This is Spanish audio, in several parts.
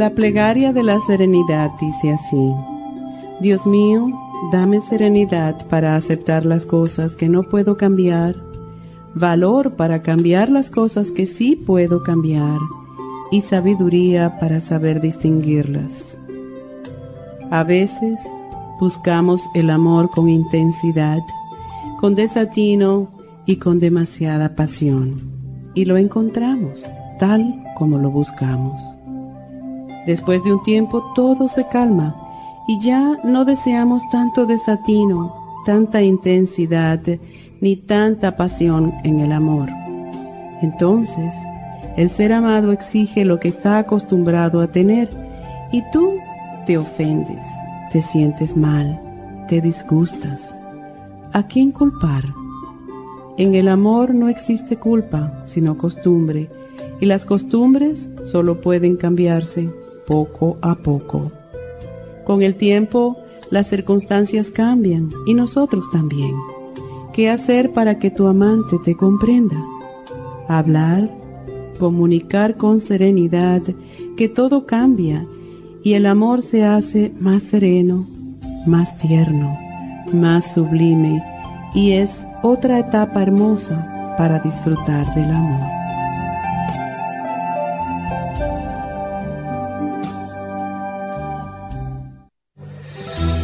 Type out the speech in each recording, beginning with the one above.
La plegaria de la serenidad dice así, Dios mío, dame serenidad para aceptar las cosas que no puedo cambiar valor para cambiar las cosas que sí puedo cambiar y sabiduría para saber distinguirlas. A veces buscamos el amor con intensidad, con desatino y con demasiada pasión, y lo encontramos tal como lo buscamos. Después de un tiempo todo se calma y ya no deseamos tanto desatino, tanta intensidad ni tanta pasión en el amor. Entonces, el ser amado exige lo que está acostumbrado a tener y tú te ofendes, te sientes mal, te disgustas. ¿A quién culpar? En el amor no existe culpa, sino costumbre, y las costumbres solo pueden cambiarse poco a poco. Con el tiempo, las circunstancias cambian y nosotros también. ¿Qué hacer para que tu amante te comprenda? Hablar, comunicar con serenidad que todo cambia y el amor se hace más sereno, más tierno, más sublime y es otra etapa hermosa para disfrutar del amor.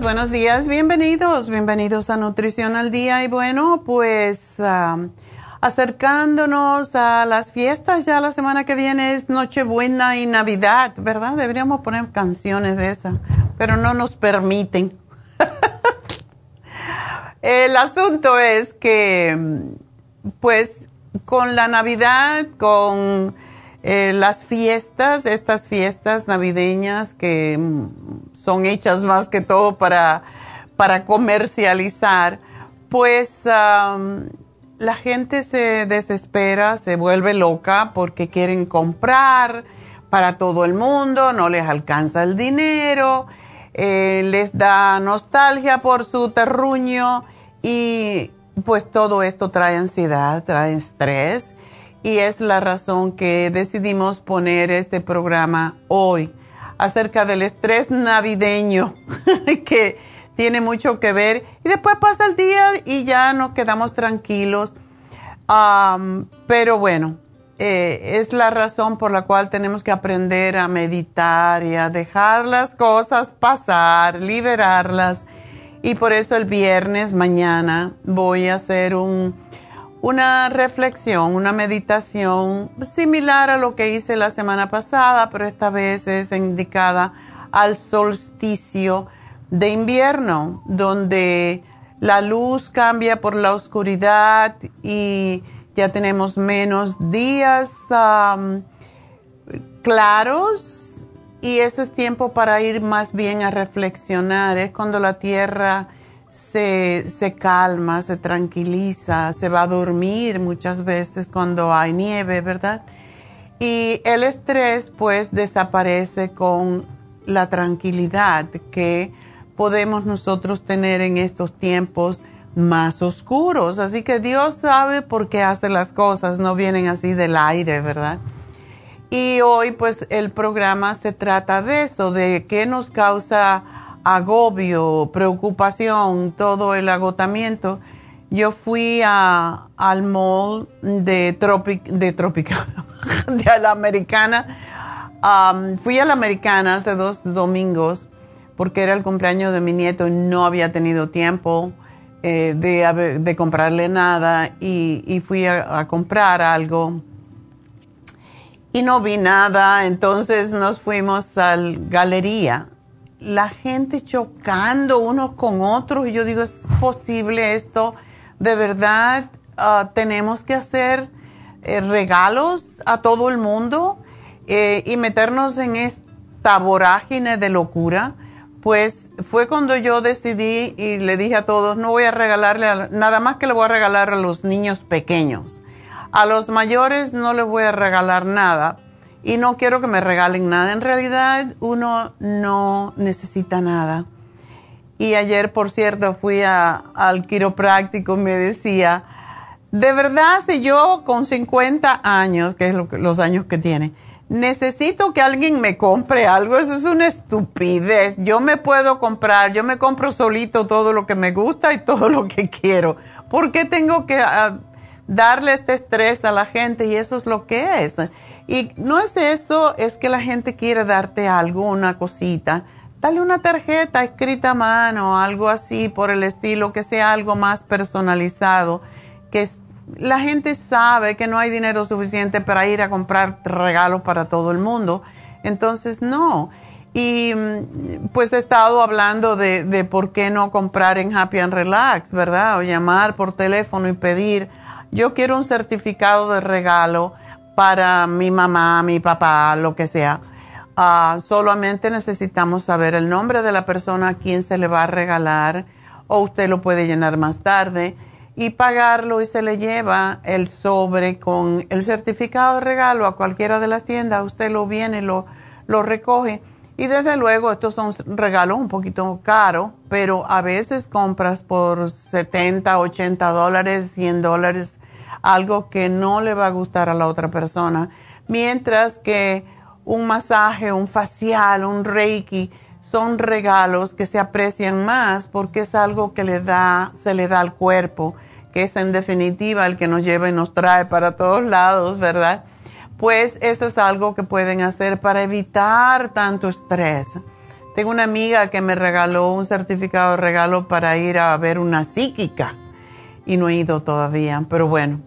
Buenos días, bienvenidos, bienvenidos a Nutrición al Día y bueno, pues acercándonos a las fiestas, ya la semana que viene es Nochebuena y Navidad, ¿verdad? Deberíamos poner canciones de esas, pero no nos permiten. El asunto es que, pues, con la Navidad, con eh, las fiestas, estas fiestas navideñas que son hechas más que todo para, para comercializar, pues la gente se desespera, se vuelve loca porque quieren comprar para todo el mundo, no les alcanza el dinero, eh, les da nostalgia por su terruño y pues todo esto trae ansiedad, trae estrés y es la razón que decidimos poner este programa hoy acerca del estrés navideño que tiene mucho que ver y después pasa el día y ya nos quedamos tranquilos. pero bueno, eh, es la razón por la cual tenemos que aprender a meditar y a dejar las cosas pasar, liberarlas. Y por eso el viernes mañana voy a hacer un, una reflexión, una meditación similar a lo que hice la semana pasada, pero esta vez es indicada al solsticio de invierno, donde la luz cambia por la oscuridad y ya tenemos menos días claros y eso es tiempo para ir más bien a reflexionar. Es cuando la tierra se, se, calma, se tranquiliza, se va a dormir muchas veces cuando hay nieve, ¿verdad? Y el estrés pues desaparece con la tranquilidad que podemos nosotros tener en estos tiempos más oscuros. Así que Dios sabe por qué hace las cosas, no vienen así del aire, ¿verdad? Y hoy pues el programa se trata de eso, de qué nos causa agobio, preocupación, todo el agotamiento. Yo fui a, al mall de, Tropic, de Tropical, de la Americana. Fui a la Americana hace dos domingos porque era el cumpleaños de mi nieto y no había tenido tiempo eh, de, comprarle nada y, fui a, comprar algo y no vi nada, entonces nos fuimos a la galería. La gente chocando unos con otros y yo digo, ¿es posible esto? De verdad, ah, tenemos que hacer eh, regalos a todo el mundo eh, y meternos en esta vorágine de locura pues fue cuando yo decidí y le dije a todos, no voy a regalarle nada más que le voy a regalar a los niños pequeños. A los mayores no les voy a regalar nada y no quiero que me regalen nada. En realidad uno no necesita nada. Y ayer, por cierto, fui al quiropráctico me decía, de verdad, si yo con 50 años, que es los años que tiene, necesito que alguien me compre algo, eso es una estupidez. Yo me puedo comprar, yo me compro solito todo lo que me gusta y todo lo que quiero. ¿Por qué tengo que ah, darle este estrés a la gente? Y eso es lo que es. Y no es eso, es que la gente quiere darte algo, una cosita. Dale una tarjeta escrita a mano, algo así por el estilo, que sea algo más personalizado, que la gente sabe que no hay dinero suficiente para ir a comprar regalos para todo el mundo. Entonces, no. Y mm, pues he estado hablando de, de, por qué no comprar en Happy and Relax, ¿verdad? O llamar por teléfono y pedir, yo quiero un certificado de regalo para mi mamá, mi papá, lo que sea. Ah, solamente necesitamos saber el nombre de la persona a quien se le va a regalar o usted lo puede llenar más tarde y pagarlo y se le lleva el sobre con el certificado de regalo a cualquiera de las tiendas. Usted lo viene, lo, lo recoge. Y desde luego estos son regalos un poquito caros, pero a veces compras por 70, 80 dólares, 100 dólares, algo que no le va a gustar a la otra persona. Mientras que un masaje, un facial, un reiki, son regalos que se aprecian más porque es algo que le da, se le da al cuerpo que es en definitiva el que nos lleva y nos trae para todos lados, ¿verdad? Pues eso es algo que pueden hacer para evitar tanto estrés. Tengo una amiga que me regaló un certificado de regalo para ir a ver una psíquica y no he ido todavía, pero bueno,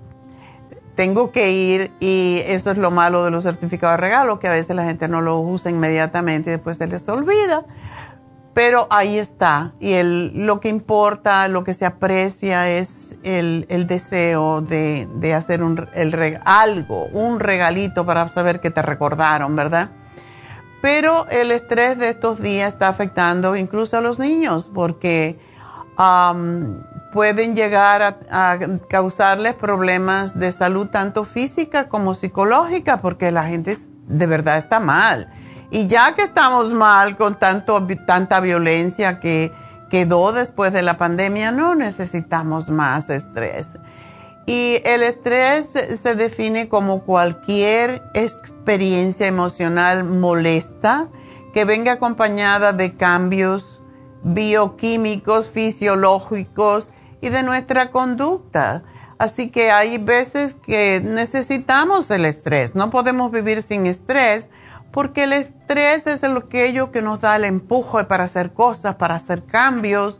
tengo que ir y eso es lo malo de los certificados de regalo, que a veces la gente no lo usa inmediatamente y después se les olvida. Pero ahí está. Y el, lo que importa, lo que se aprecia es el, el deseo de, de, hacer un, el, algo, un regalito para saber que te recordaron, ¿verdad? Pero el estrés de estos días está afectando incluso a los niños porque pueden llegar a, causarles problemas de salud tanto física como psicológica porque la gente de verdad está mal y ya que estamos mal con tanto, tanta violencia que, quedó después de la pandemia, no necesitamos más estrés. Y el estrés se define como cualquier experiencia emocional molesta que venga acompañada de cambios bioquímicos, fisiológicos y de nuestra conducta. Así que hay veces que necesitamos el estrés, no podemos vivir sin estrés porque el estrés es aquello que nos da el empuje para hacer cosas, para hacer cambios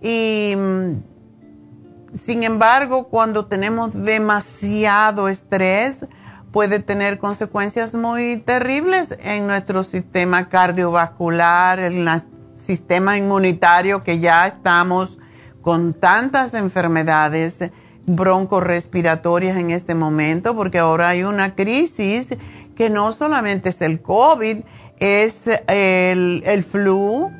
y mm, sin embargo cuando tenemos demasiado estrés puede tener consecuencias muy terribles en nuestro sistema cardiovascular, en el sistema inmunitario que ya estamos con tantas enfermedades broncorespiratorias en este momento, porque ahora hay una crisis que no solamente es el COVID, es el, el flu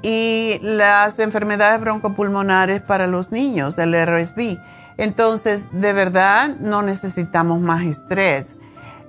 y las enfermedades broncopulmonares para los niños, el RSV. Entonces, de verdad, no necesitamos más estrés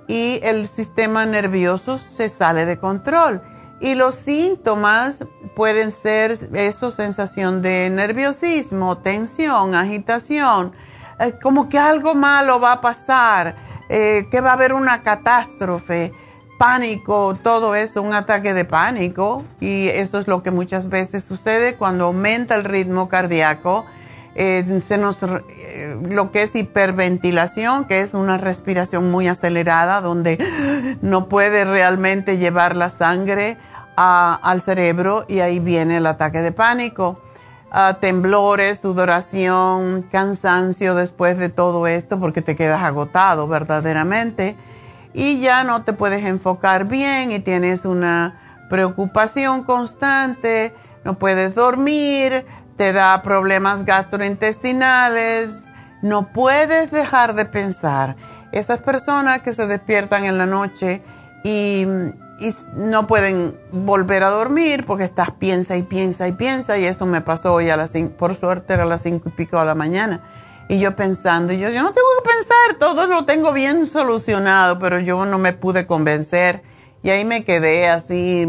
y el sistema nervioso se sale de control. Y los síntomas pueden ser eso, sensación de nerviosismo, tensión, agitación, eh, como que algo malo va a pasar, eh, que va a haber una catástrofe, pánico, todo eso, un ataque de pánico. Y eso es lo que muchas veces sucede cuando aumenta el ritmo cardíaco. Eh, se nos, lo que es hiperventilación, que es una respiración muy acelerada, donde no puede realmente llevar la sangre al cerebro y ahí viene el ataque de pánico temblores, sudoración, cansancio después de todo esto porque te quedas agotado verdaderamente y ya no te puedes enfocar bien y tienes una preocupación constante, no puedes dormir, te da problemas gastrointestinales, no puedes dejar de pensar. Esas personas que se despiertan en la noche y y no pueden volver a dormir porque estás piensa y piensa y piensa y eso me pasó hoy a las cinco, por suerte era a las cinco y pico de la mañana. Y yo pensando yo yo no tengo que pensar todo lo tengo bien solucionado pero yo no me pude convencer. Y ahí me quedé así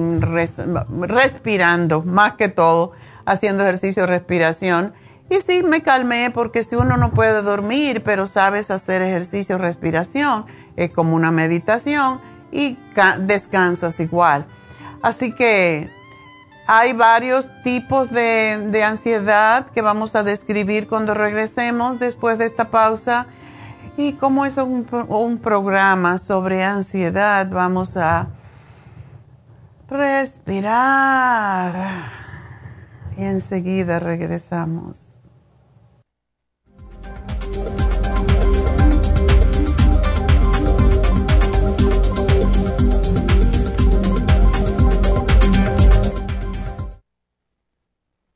respirando más que todo haciendo ejercicio de respiración. Y sí me calmé porque si uno no puede dormir pero sabes hacer ejercicio de respiración es como una meditación y descansas igual. Así que hay varios tipos de, ansiedad que vamos a describir cuando regresemos después de esta pausa. Y como es un, un programa sobre ansiedad, vamos a respirar y enseguida regresamos.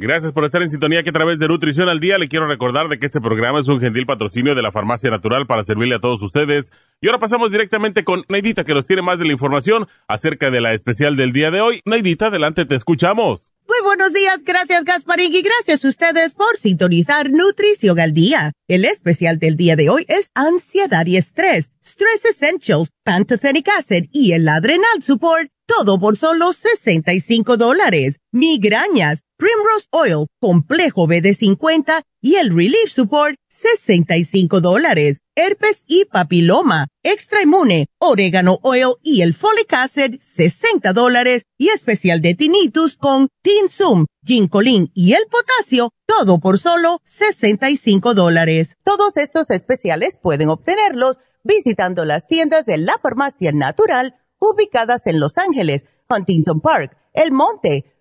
Gracias por estar en sintonía que a través de Nutrición al Día le quiero recordar de que este programa es un gentil patrocinio de la Farmacia Natural para servirle a todos ustedes. Y ahora pasamos directamente con Neidita que nos tiene más de la información acerca de la especial del día de hoy. Neidita, adelante, te escuchamos. Muy buenos días, gracias Gasparín y gracias a ustedes por sintonizar Nutrición al Día. El especial del día de hoy es Ansiedad y Estrés, Stress Essentials, Pantothenic Acid y el Adrenal Support, todo por solo 65 dólares. Migrañas Primrose Oil, Complejo BD50 y el Relief Support, 65 dólares. Herpes y papiloma, Extra Inmune, Orégano Oil y el Folic Acid, 60 dólares. Y especial de tinnitus con Tinsum, Ginkolin y el potasio, todo por solo 65 dólares. Todos estos especiales pueden obtenerlos visitando las tiendas de la Farmacia Natural ubicadas en Los Ángeles, Huntington Park, El Monte,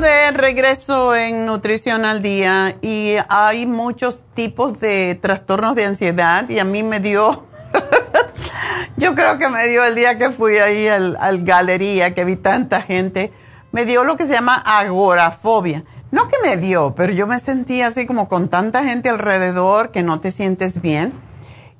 De regreso en Nutrición al Día y hay muchos tipos de trastornos de ansiedad y a mí me dio, yo creo que me dio el día que fui ahí al, al, galería, que vi tanta gente, me dio lo que se llama agorafobia. No que me dio, pero yo me sentí así como con tanta gente alrededor que no te sientes bien.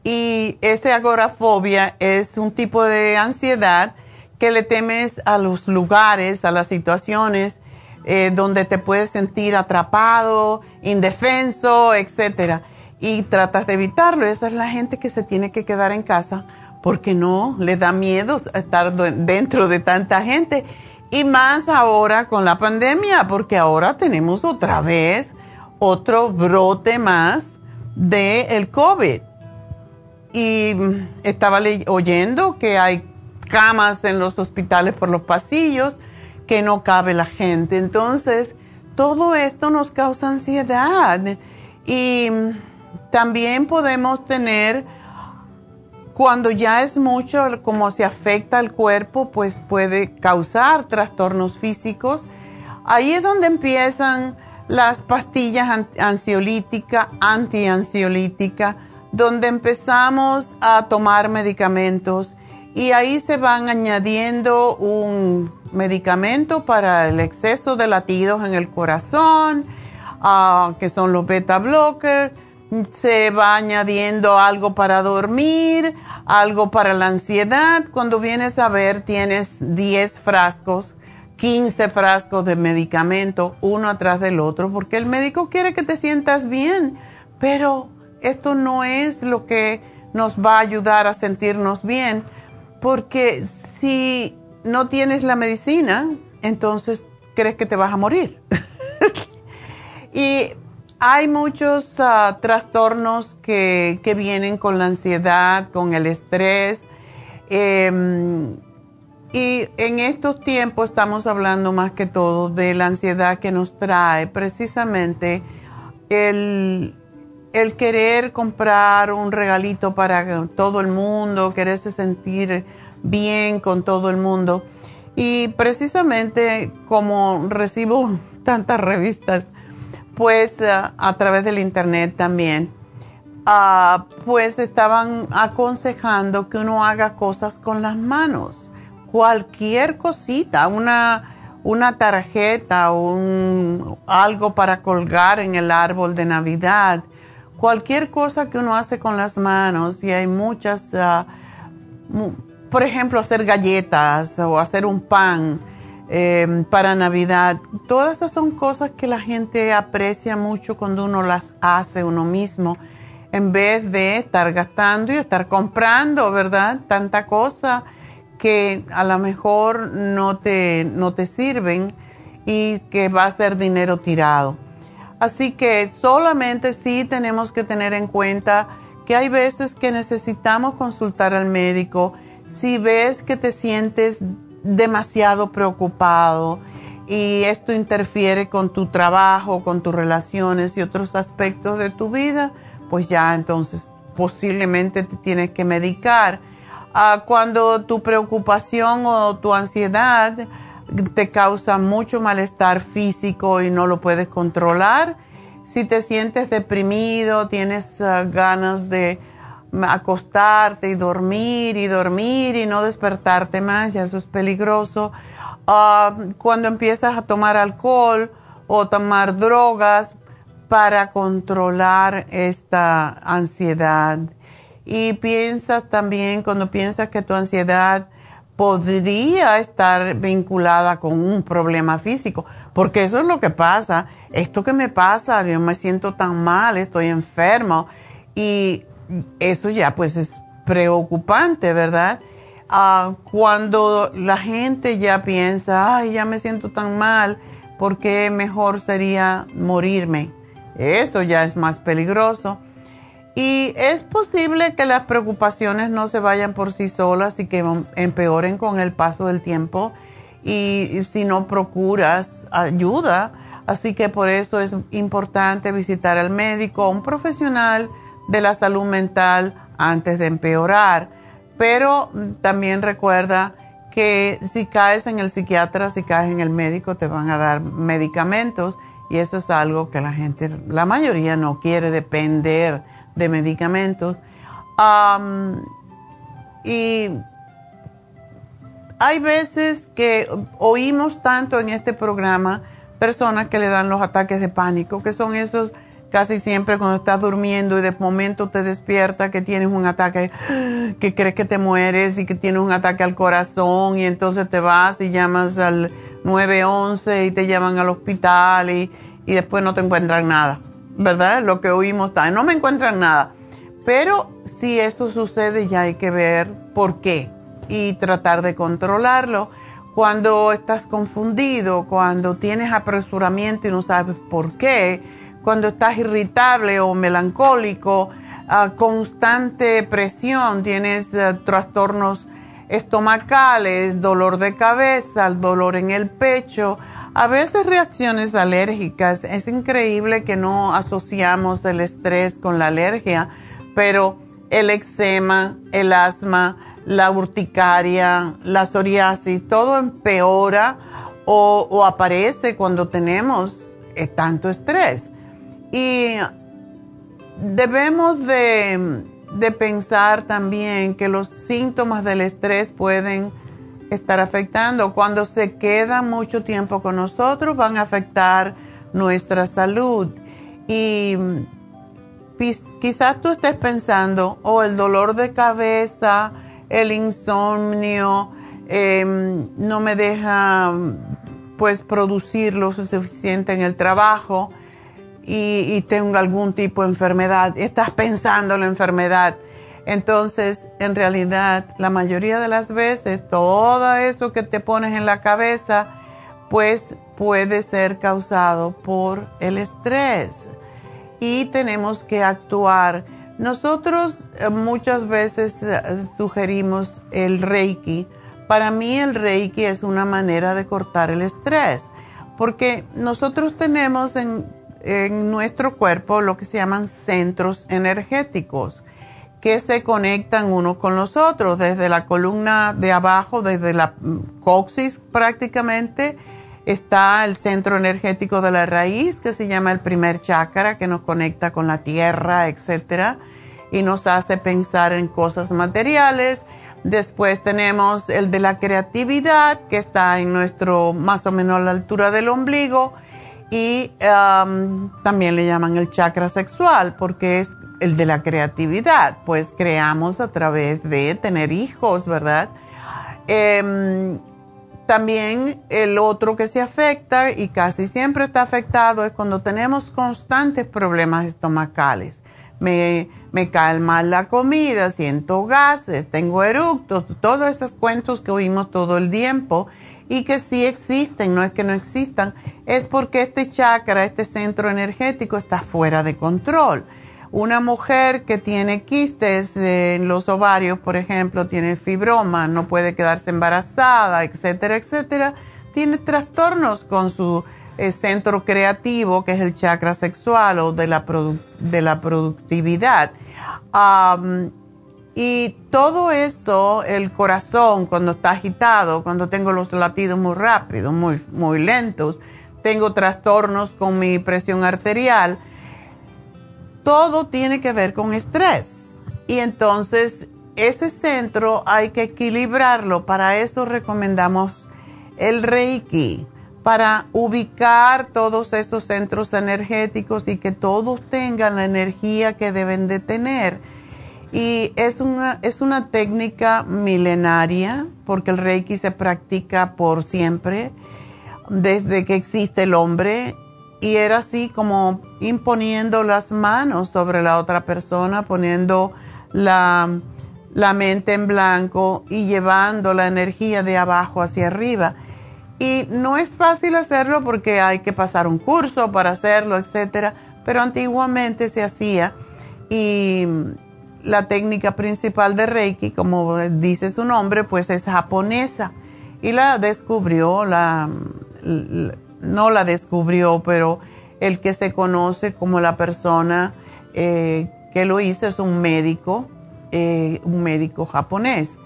Y esa agorafobia es un tipo de ansiedad que le temes a los lugares, a las situaciones eh, donde te puedes sentir atrapado, indefenso, etcétera, y tratas de evitarlo. Esa es la gente que se tiene que quedar en casa porque no le da miedo estar dentro de tanta gente. Y más ahora con la pandemia, porque ahora tenemos otra vez otro brote más del el COVID. Y estaba oyendo que hay camas en los hospitales por los pasillos, que no cabe la gente. Entonces, todo esto nos causa ansiedad y también podemos tener, cuando ya es mucho como se afecta al cuerpo, pues puede causar trastornos físicos. Ahí es donde empiezan las pastillas ansiolíticas, antiansiolíticas, donde empezamos a tomar medicamentos y ahí se van añadiendo un medicamento para el exceso de latidos en el corazón, ah, que son los beta blockers. Se va añadiendo algo para dormir, algo para la ansiedad. Cuando vienes a ver, tienes 10 frascos, 15 frascos de medicamento, uno atrás del otro, porque el médico quiere que te sientas bien, pero esto no es lo que nos va a ayudar a sentirnos bien porque si no tienes la medicina, entonces crees que te vas a morir. y hay muchos ah, trastornos que, vienen con la ansiedad, con el estrés. Em, y en estos tiempos estamos hablando más que todo de la ansiedad que nos trae precisamente el, el querer comprar un regalito para todo el mundo, quererse sentir bien con todo el mundo. Y precisamente como recibo tantas revistas, pues eh, a través del internet también, ah, pues estaban aconsejando que uno haga cosas con las manos. Cualquier cosita, una, una tarjeta, un, algo para colgar en el árbol de Navidad cualquier cosa que uno hace con las manos, y hay muchas, ah, por ejemplo, hacer galletas o hacer un pan em, para Navidad, todas esas son cosas que la gente aprecia mucho cuando uno las hace uno mismo, en vez de estar gastando y estar comprando, ¿verdad? Tanta cosa que a lo mejor no te, no te sirven y que va a ser dinero tirado. Así que solamente sí tenemos que tener en cuenta que hay veces que necesitamos consultar al médico si ves que te sientes demasiado preocupado y esto interfiere con tu trabajo, con tus relaciones y otros aspectos de tu vida, pues ya entonces posiblemente te tienes que medicar. Ah, cuando tu preocupación o tu ansiedad te causa mucho malestar físico y no lo puedes controlar, si te sientes deprimido, tienes ah, ganas de acostarte y dormir y dormir y no despertarte más, ya eso es peligroso. Ah, cuando empiezas a tomar alcohol o tomar drogas para controlar esta ansiedad. Y piensas también, cuando piensas que tu ansiedad podría estar vinculada con un problema físico, porque eso es lo que pasa. Esto que me pasa, yo me siento tan mal, estoy enfermo y eso ya pues es preocupante, ¿verdad? Ah, cuando la gente ya piensa, ay, ya me siento tan mal, ¿por qué mejor sería morirme? Eso ya es más peligroso. Y es posible que las preocupaciones no se vayan por sí solas y que empeoren con el paso del tiempo y si no procuras ayuda. Así que por eso es importante visitar al médico, un profesional de la salud mental antes de empeorar. Pero también recuerda que si caes en el psiquiatra, si caes en el médico, te van a dar medicamentos y eso es algo que la gente, la mayoría no quiere depender de medicamentos. y hay veces que oímos tanto en este programa personas que le dan los ataques de pánico, que son esos casi siempre cuando estás durmiendo y de momento te despierta que tienes un ataque, que crees que te mueres y que tienes un ataque al corazón y entonces te vas y llamas al 911 y te llaman al hospital y, y después no te encuentran nada, ¿verdad? Lo que oímos está, no me encuentran nada. Pero si eso sucede ya hay que ver por qué y tratar de controlarlo. Cuando estás confundido, cuando tienes apresuramiento y no sabes por qué, cuando estás irritable o melancólico, a constante presión, tienes eh, trastornos estomacales, dolor de cabeza, dolor en el pecho, a veces reacciones alérgicas. Es increíble que no asociamos el estrés con la alergia, pero el eczema, el asma, la urticaria, la psoriasis, todo empeora o, aparece cuando tenemos eh, tanto estrés. Y debemos de, pensar también que los síntomas del estrés pueden estar afectando. Cuando se queda mucho tiempo con nosotros, van a afectar nuestra salud. Y quizás tú estés pensando, o oh, el dolor de cabeza, el insomnio, em, no me deja pues producir lo suficiente en el trabajo y, tengo algún tipo de enfermedad, estás pensando en la enfermedad. Entonces, en realidad, la mayoría de las veces, todo eso que te pones en la cabeza, pues puede ser causado por el estrés. Y tenemos que actuar. Nosotros eh, muchas veces eh, sugerimos el Reiki. Para mí el Reiki es una manera de cortar el estrés, porque nosotros tenemos en en nuestro cuerpo lo que se llaman centros energéticos que se conectan unos con los otros, desde la columna de abajo, desde la coxis prácticamente, está el centro energético de la raíz, que se llama el primer chakra, que nos conecta con la tierra, etcétera, y nos hace pensar en cosas materiales. Después tenemos el de la creatividad, que está en nuestro, más o menos a la altura del ombligo y también le llaman el chakra sexual porque es el de la creatividad, pues creamos a través de tener hijos, ¿verdad? Em, también el otro que se afecta y casi siempre está afectado es cuando tenemos constantes problemas estomacales. Me, me cae mal la comida, siento gases, tengo eructos, todos esos cuentos que oímos todo el tiempo y que sí existen, no es que no existan, es porque este chakra, este centro energético está fuera de control. Una mujer que tiene quistes en los ovarios, por ejemplo, tiene fibroma, no puede quedarse embarazada, etcétera, etcétera, tiene trastornos con su eh, centro creativo, que es el chakra sexual o de la, de la productividad. Y todo eso, el corazón, cuando está agitado, cuando tengo los latidos muy rápidos, muy, muy lentos, tengo trastornos con mi presión arterial, todo tiene que ver con estrés. Y entonces ese centro hay que equilibrarlo. Para eso recomendamos el Reiki, para ubicar todos esos centros energéticos y que todos tengan la energía que deben de tener. Y es una, es una técnica milenaria, porque el Reiki se practica por siempre, desde que existe el hombre, y era así como imponiendo las manos sobre la otra persona, poniendo la la mente en blanco y llevando la energía de abajo hacia arriba. Y no es fácil hacerlo porque hay que pasar un curso para hacerlo, etcétera, pero antiguamente se hacía y la técnica principal de Reiki, como dice su nombre, pues es japonesa y la descubrió, no la descubrió, pero el que se conoce como la persona eh, que lo hizo es un médico eh, un médico japonés.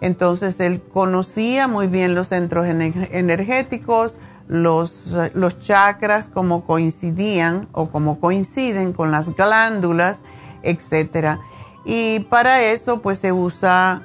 Entonces él conocía muy bien los centros energéticos, los, los chakras, cómo coincidían o cómo coinciden con las glándulas, etc. Y para eso pues se usa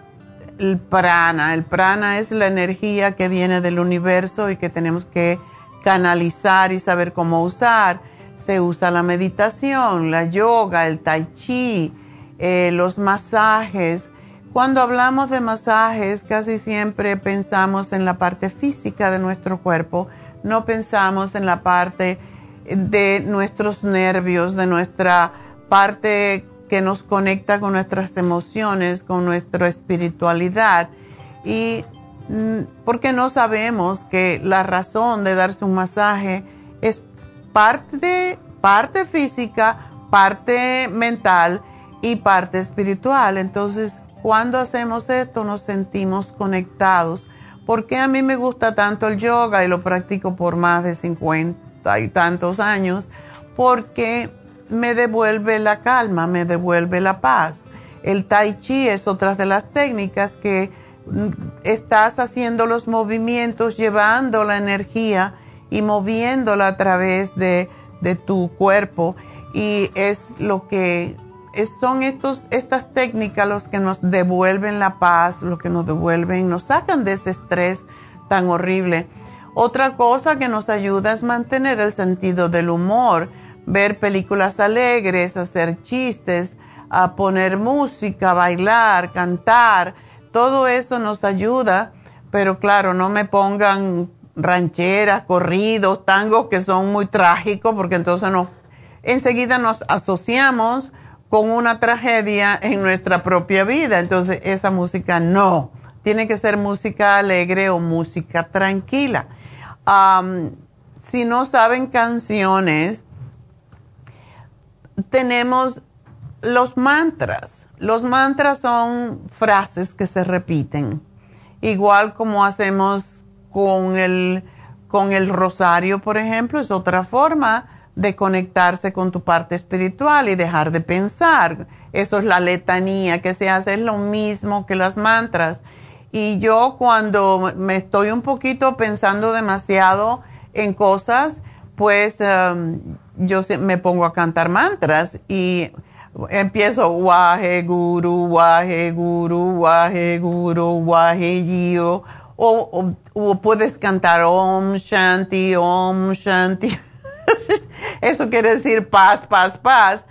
el prana. El prana es la energía que viene del universo y que tenemos que canalizar y saber cómo usar. Se usa la meditación, la yoga, el tai chi, eh, los masajes. Cuando hablamos de masajes, casi siempre pensamos en la parte física de nuestro cuerpo, no pensamos en la parte de nuestros nervios, de nuestra parte que nos conecta con nuestras emociones, con nuestra espiritualidad. Y mm, porque no sabemos que la razón de darse un masaje es parte, parte física, parte mental y parte espiritual. Entonces, cuando hacemos esto nos sentimos conectados. ¿Por qué a mí me gusta tanto el yoga y lo practico por más de 50 y tantos años? Porque me devuelve la calma, me devuelve la paz. El tai chi es otra de las técnicas que mm, estás haciendo los movimientos, llevando la energía y moviéndola a través de, de tu cuerpo. Y es lo que son estos, estas técnicas los que nos devuelven la paz, los que nos devuelven, nos sacan de ese estrés tan horrible. Otra cosa que nos ayuda es mantener el sentido del humor, ver películas alegres, hacer chistes, a poner música, bailar, cantar, todo eso nos ayuda, pero claro, no me pongan rancheras, corridos, tangos que son muy trágicos, porque entonces no, enseguida nos asociamos con una tragedia en nuestra propia vida. Entonces, esa música no. Tiene que ser música alegre o música tranquila. si no saben canciones, tenemos los mantras. Los mantras son frases que se repiten, igual como hacemos con el, con el rosario, por ejemplo, es otra forma de conectarse con tu parte espiritual y dejar de pensar. Eso es la letanía que se hace, es lo mismo que las mantras. Y yo cuando me estoy un poquito pensando demasiado en cosas, pues um, yo me pongo a cantar mantras y empiezo Waje Guru, Waje Guru, Waje Guru, Waje O, o, o puedes cantar Om Shanti, Om Shanti. Eso quiere decir paz, paz, paz.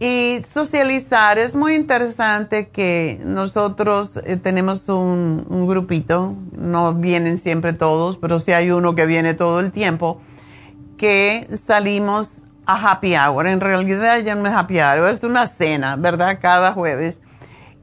Y socializar es muy interesante que nosotros eh, tenemos un, grupito, no vienen siempre todos, pero sí hay uno que viene todo el tiempo, que salimos a happy hour. En realidad ya no es happy hour, es una cena, ¿verdad? Cada jueves.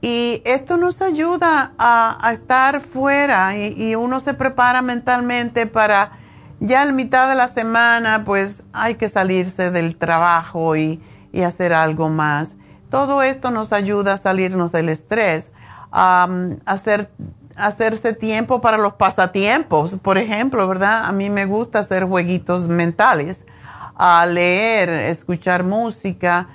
Y esto nos ayuda a, estar fuera y, uno se prepara mentalmente para ya en mitad de la semana, pues hay que salirse del trabajo y, hacer algo más. Todo esto nos ayuda a salirnos del estrés, a hacer hacerse tiempo para los pasatiempos. Por ejemplo, ¿verdad? A mí me gusta hacer jueguitos mentales, a leer, escuchar música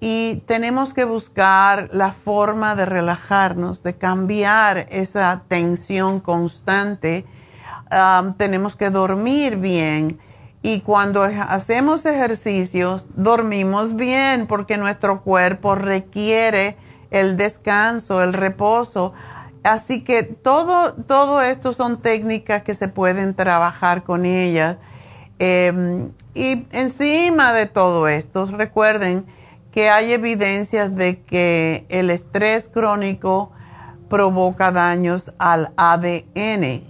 y tenemos que buscar la forma de relajarnos, de cambiar esa tensión constante. tenemos que dormir bien y cuando hacemos ejercicios dormimos bien porque nuestro cuerpo requiere el descanso, el reposo. Así que todo, todo esto son técnicas que se pueden trabajar con ellas. Em, y encima de todo esto, recuerden que hay evidencias de que el estrés crónico provoca daños al ADN,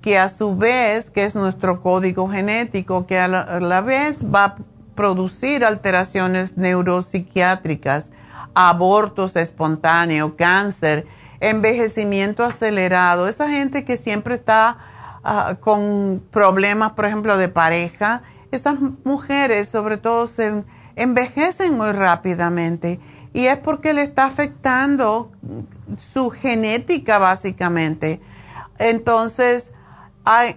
que a su vez, que es nuestro código genético, que a la vez va a producir alteraciones neuropsiquiátricas abortos espontáneos, cáncer, envejecimiento acelerado, esa gente que siempre está ah, con problemas, por ejemplo, de pareja, esas mujeres sobre todo se envejecen muy rápidamente y es porque le está afectando su genética básicamente. Entonces,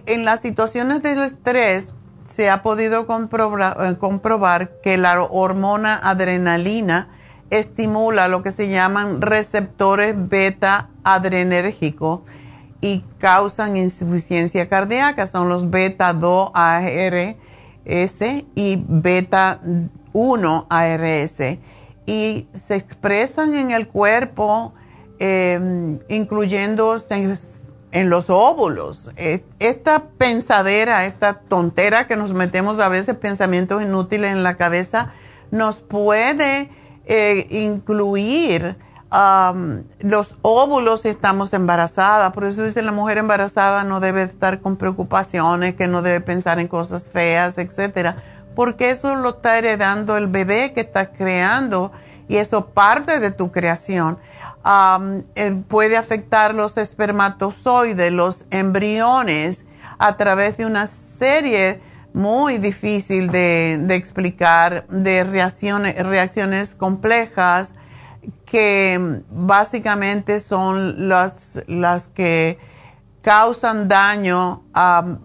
en las situaciones del estrés se ha podido comprobar, comprobar que la hormona adrenalina estimula lo que se llaman receptores beta adrenérgicos y causan insuficiencia cardíaca. Son los beta 2 ARS y beta 1 ARS. Y se expresan en el cuerpo, em, incluyendo en los óvulos. E, esta pensadera, esta tontera que nos metemos a veces, pensamientos inútiles en la cabeza, nos puede eh, incluir los óvulos si estamos embarazadas. Por eso dice la mujer embarazada no debe estar con preocupaciones, que no debe pensar en cosas feas, etcétera, porque eso lo está heredando el bebé que está creando y eso parte de tu creación. Eh, puede afectar los espermatozoides, los embriones, a través de una serie muy difícil de, explicar, de reacciones, reacciones complejas que básicamente son las, las que causan daño a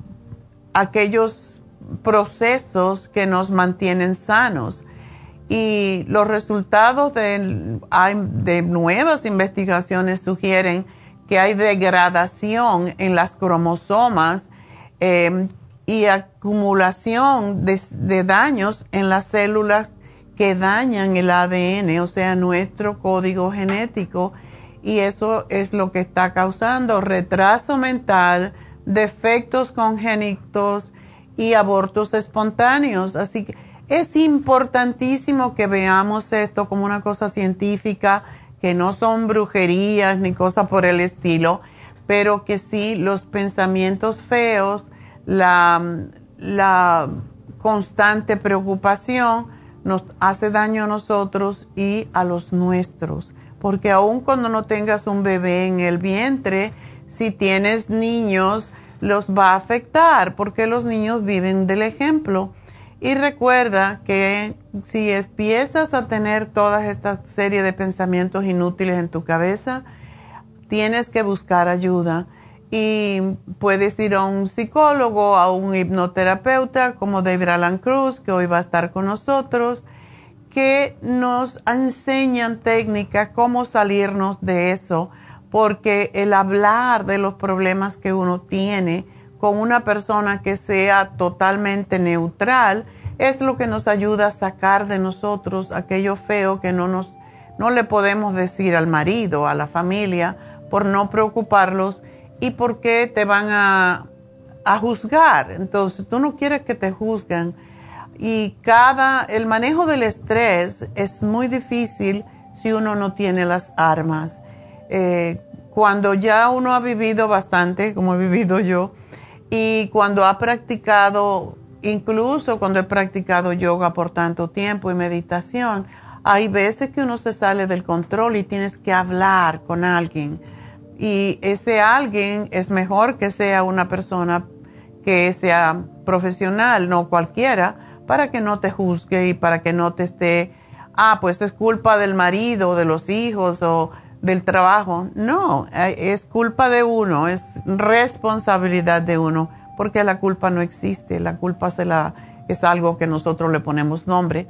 aquellos procesos que nos mantienen sanos. Y los resultados de, de nuevas investigaciones sugieren que hay degradación en las cromosomas eh, y acumulación de, daños en las células que dañan el ADN, o sea, nuestro código genético. Y eso es lo que está causando retraso mental, defectos congénitos y abortos espontáneos. Así que es importantísimo que veamos esto como una cosa científica, que no son brujerías ni cosas por el estilo, pero que sí los pensamientos feos, la, constante preocupación nos hace daño a nosotros y a los nuestros. Porque aun cuando no tengas un bebé en el vientre, si tienes niños, los va a afectar porque los niños viven del ejemplo. Y recuerda que si empiezas a tener toda esta serie de pensamientos inútiles en tu cabeza, tienes que buscar ayuda y puedes ir a un psicólogo, a un hipnoterapeuta como David Alan Cruz, que hoy va a estar con nosotros, que nos enseñan técnicas, cómo salirnos de eso, porque el hablar de los problemas que uno tiene con una persona que sea totalmente neutral es lo que nos ayuda a sacar de nosotros aquello feo que no nos no le podemos decir al marido, a la familia, por no preocuparlos y por qué te van a, juzgar. Entonces, tú no quieres que te juzgan. Y cada, el manejo del estrés es muy difícil si uno no tiene las armas. Eh, cuando ya uno ha vivido bastante, como he vivido yo, y cuando ha practicado, incluso cuando he practicado yoga por tanto tiempo y meditación, hay veces que uno se sale del control y tienes que hablar con alguien y ese alguien es mejor que sea una persona que sea profesional, no cualquiera, para que no te juzgue y para que no te esté, ah, pues es culpa del marido, de los hijos, o del trabajo. No, eh, es culpa de uno, es responsabilidad de uno, porque la culpa no existe, la culpa es algo que nosotros le ponemos nombre.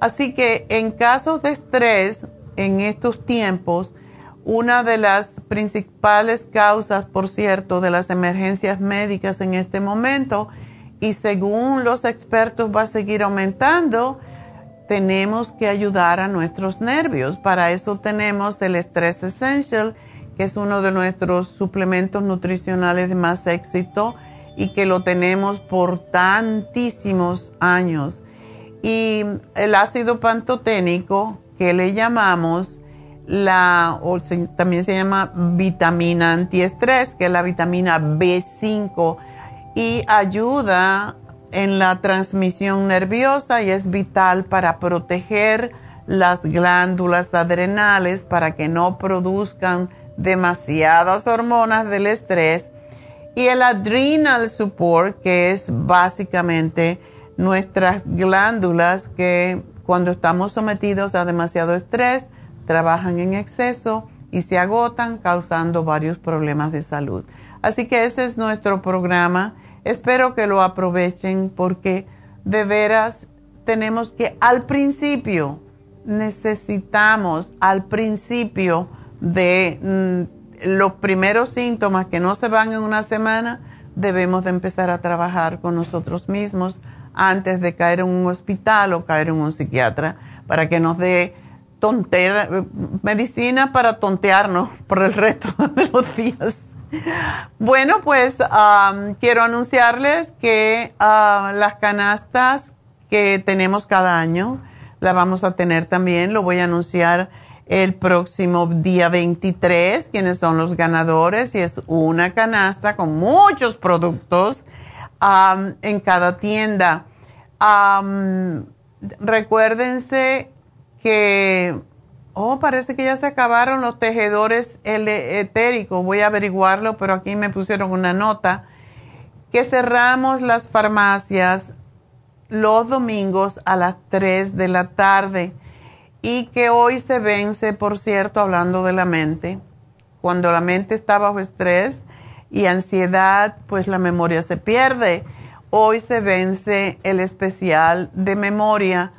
Así que en casos de estrés, en estos tiempos, una de las principales causas, por cierto, de las emergencias médicas en este momento, y según los expertos va a seguir aumentando, tenemos que ayudar a nuestros nervios. Para eso tenemos el Stress Essential, que es uno de nuestros suplementos nutricionales de más éxito y que lo tenemos por tantísimos años. Y el ácido pantoténico, que le llamamos la, o también se llama vitamina antiestrés, que es la vitamina B5, y ayuda en la transmisión nerviosa y es vital para proteger las glándulas adrenales para que no produzcan demasiadas hormonas del estrés. Y el adrenal support que es básicamente nuestras glándulas que cuando estamos sometidos a demasiado estrés trabajan en exceso y se agotan causando varios problemas de salud. Así que ese es nuestro programa Espero que lo aprovechen porque de veras tenemos que al principio, necesitamos al principio de mm, los primeros síntomas que no se van en una semana, debemos de empezar a trabajar con nosotros mismos antes de caer en un hospital o caer en un psiquiatra para que nos dé medicina para tontearnos por el resto de los días. Bueno, pues quiero anunciarles que ah, las canastas que tenemos cada año las vamos a tener también. Lo voy a anunciar el próximo día 23, quienes son los ganadores. Y es una canasta con muchos productos en cada tienda. recuérdense que Oh, parece que ya se acabaron los tejedores etéricos. Voy a averiguarlo, pero aquí me pusieron una nota. Que cerramos las farmacias los domingos a las 3 de la tarde y que hoy se vence, por cierto, hablando de la mente. Cuando la mente está bajo estrés y ansiedad, pues la memoria se pierde. Hoy se vence el especial de memoria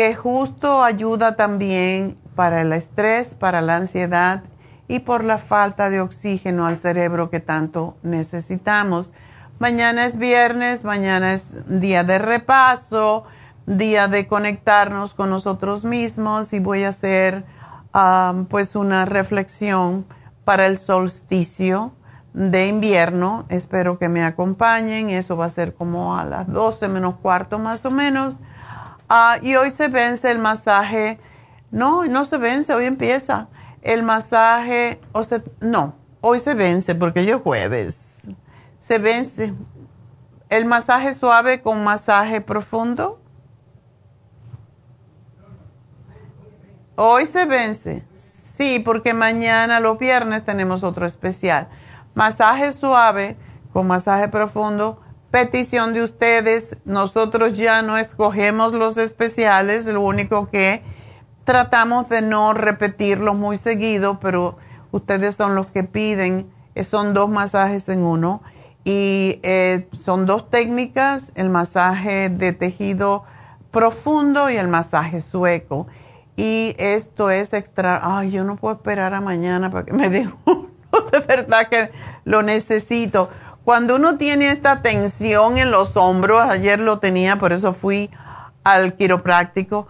que justo ayuda también para el estrés, para la ansiedad y por la falta de oxígeno al cerebro que tanto necesitamos. Mañana es viernes, mañana es día de repaso, día de conectarnos con nosotros mismos y voy a hacer pues una reflexión para el solsticio de invierno. Espero que me acompañen. Eso va a ser como a las 12 menos cuarto más o menos. Ah, y hoy se vence el masaje no, no se vence, hoy empieza. El masaje, no, hoy se vence porque yo jueves. Se vence. El masaje suave con masaje profundo. Hoy se vence. Sí, porque mañana, los viernes, tenemos otro especial. Masaje suave con masaje profundo. Petición de ustedes. Nosotros ya no escogemos los especiales. Lo único que tratamos de no repetirlo muy seguido, pero ustedes son los que piden, eh, son dos masajes en uno y eh, son dos técnicas, el masaje de tejido profundo y el masaje sueco. Y esto es extra, ay, yo no puedo esperar a mañana para que me den uno, de verdad que lo necesito. Cuando uno tiene esta tensión en los hombros, ayer lo tenía, por eso fui al quiropráctico,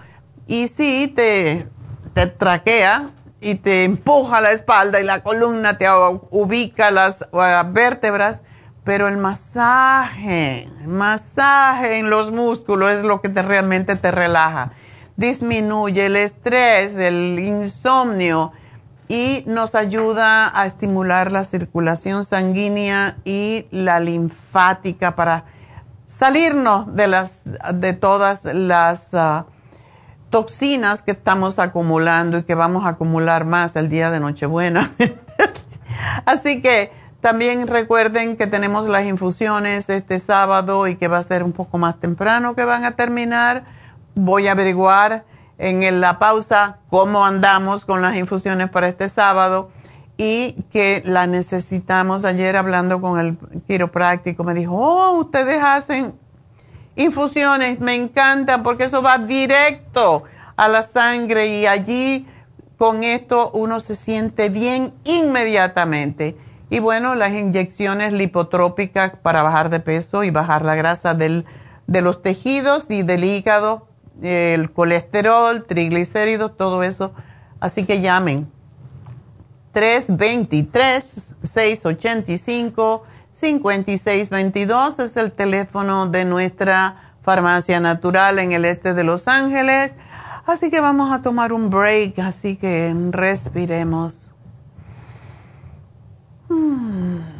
y sí, te, te traquea y te empuja la espalda y la columna, te ubica las vértebras, pero el masaje, el masaje en los músculos es lo que te, realmente te relaja. Disminuye el estrés, el insomnio y nos ayuda a estimular la circulación sanguínea y la linfática para salirnos de, las, de todas las... Ah, toxinas que estamos acumulando y que vamos a acumular más el día de Nochebuena. Así que también recuerden que tenemos las infusiones este sábado y que va a ser un poco más temprano que van a terminar. Voy a averiguar en la pausa cómo andamos con las infusiones para este sábado y que la necesitamos. Ayer hablando con el quiropráctico me dijo, oh, ustedes hacen infusiones, me encantan porque eso va directo a la sangre y allí con esto uno se siente bien inmediatamente. Y bueno, las inyecciones lipotrópicas para bajar de peso y bajar la grasa del, de los tejidos y del hígado el colesterol, triglicéridos, todo eso. Así que llamen. 323-685-5622 es el teléfono de nuestra farmacia natural en el este de Los Ángeles. Así que vamos a tomar un break, así que respiremos. Hmm.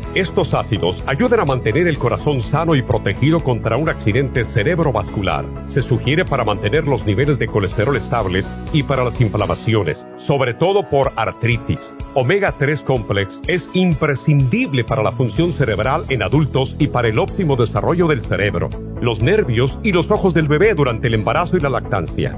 Estos ácidos ayudan a mantener el corazón sano y protegido contra un accidente cerebrovascular. Se sugiere para mantener los niveles de colesterol estables y para las inflamaciones, sobre todo por artritis. Omega 3 Complex es imprescindible para la función cerebral en adultos y para el óptimo desarrollo del cerebro, los nervios y los ojos del bebé durante el embarazo y la lactancia.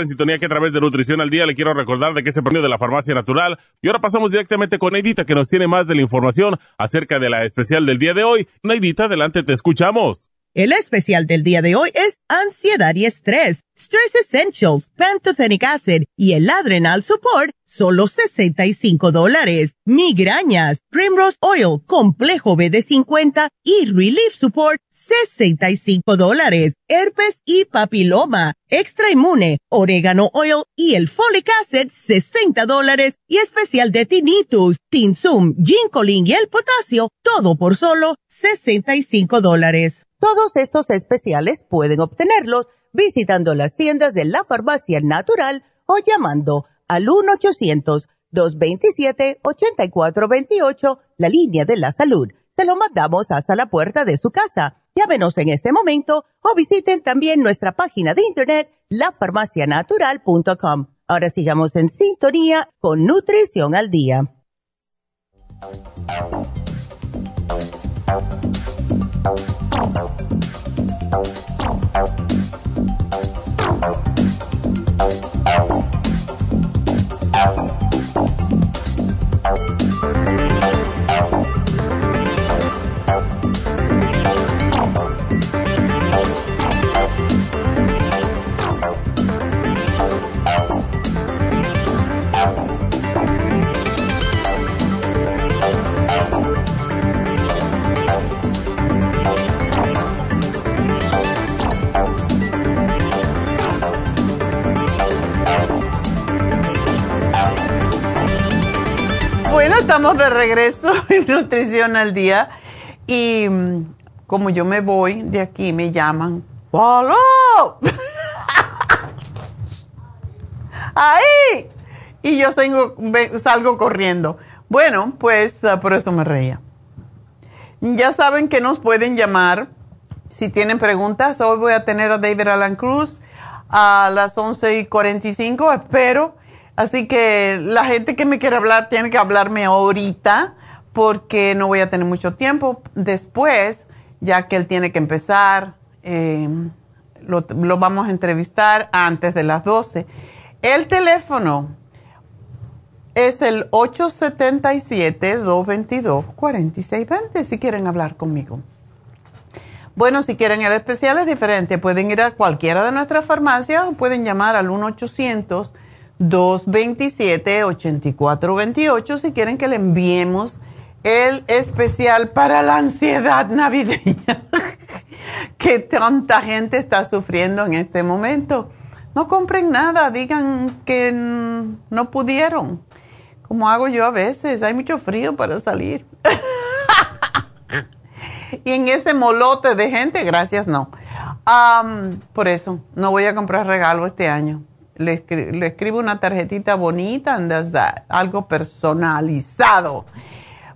En sintonía que a través de Nutrición al Día le quiero recordar de que este premio de la Farmacia Natural. Y ahora pasamos directamente con Neidita que nos tiene más de la información acerca de la especial del día de hoy. Neidita, adelante, te escuchamos. El especial del día de hoy es ansiedad y estrés, Stress Essentials, Pantothenic Acid y el Adrenal Support, solo 65 dólares. Migrañas, Primrose Oil, Complejo BD50 y Relief Support, 65 dólares. Herpes y papiloma, Extra Inmune, Oregano Oil y el Folic Acid, 60 dólares. Y especial de Tinnitus, Tinsum, Ginkolin y el potasio, todo por solo 65 dólares. Todos estos especiales pueden obtenerlos visitando las tiendas de la farmacia natural o llamando al 1-800-227-8428, la línea de la salud. Se lo mandamos hasta la puerta de su casa. Llámenos en este momento o visiten también nuestra página de internet, lafarmacianatural.com. Ahora sigamos en sintonía con Nutrición al Día. Estamos de regreso en Nutrición al Día y mm, como yo me voy de aquí, me llaman, ¡Palo! ¡Ahí! Y yo salgo corriendo. Bueno, pues ah, por eso me reía. Ya saben que nos pueden llamar si tienen preguntas. Hoy voy a tener a David Alan Cruz a las 11 y 45. Espero Así que la gente que me quiere hablar tiene que hablarme ahorita porque no voy a tener mucho tiempo después, ya que él tiene que empezar. Eh, lo, vamos a entrevistar antes de las 12. El teléfono es el 877-222-4620 si quieren hablar conmigo. Bueno, si quieren el especial es diferente. Pueden ir a cualquiera de nuestras farmacias o pueden llamar al 1-800-227-8428 si quieren que le enviemos el especial para la ansiedad navideña que tanta gente está sufriendo en este momento. No compren nada, digan que no pudieron, como hago yo a veces, hay mucho frío para salir. y en ese molote de gente, gracias, no. por eso, no voy a comprar regalo este año. Le, escribo una tarjetita bonita, and algo personalizado.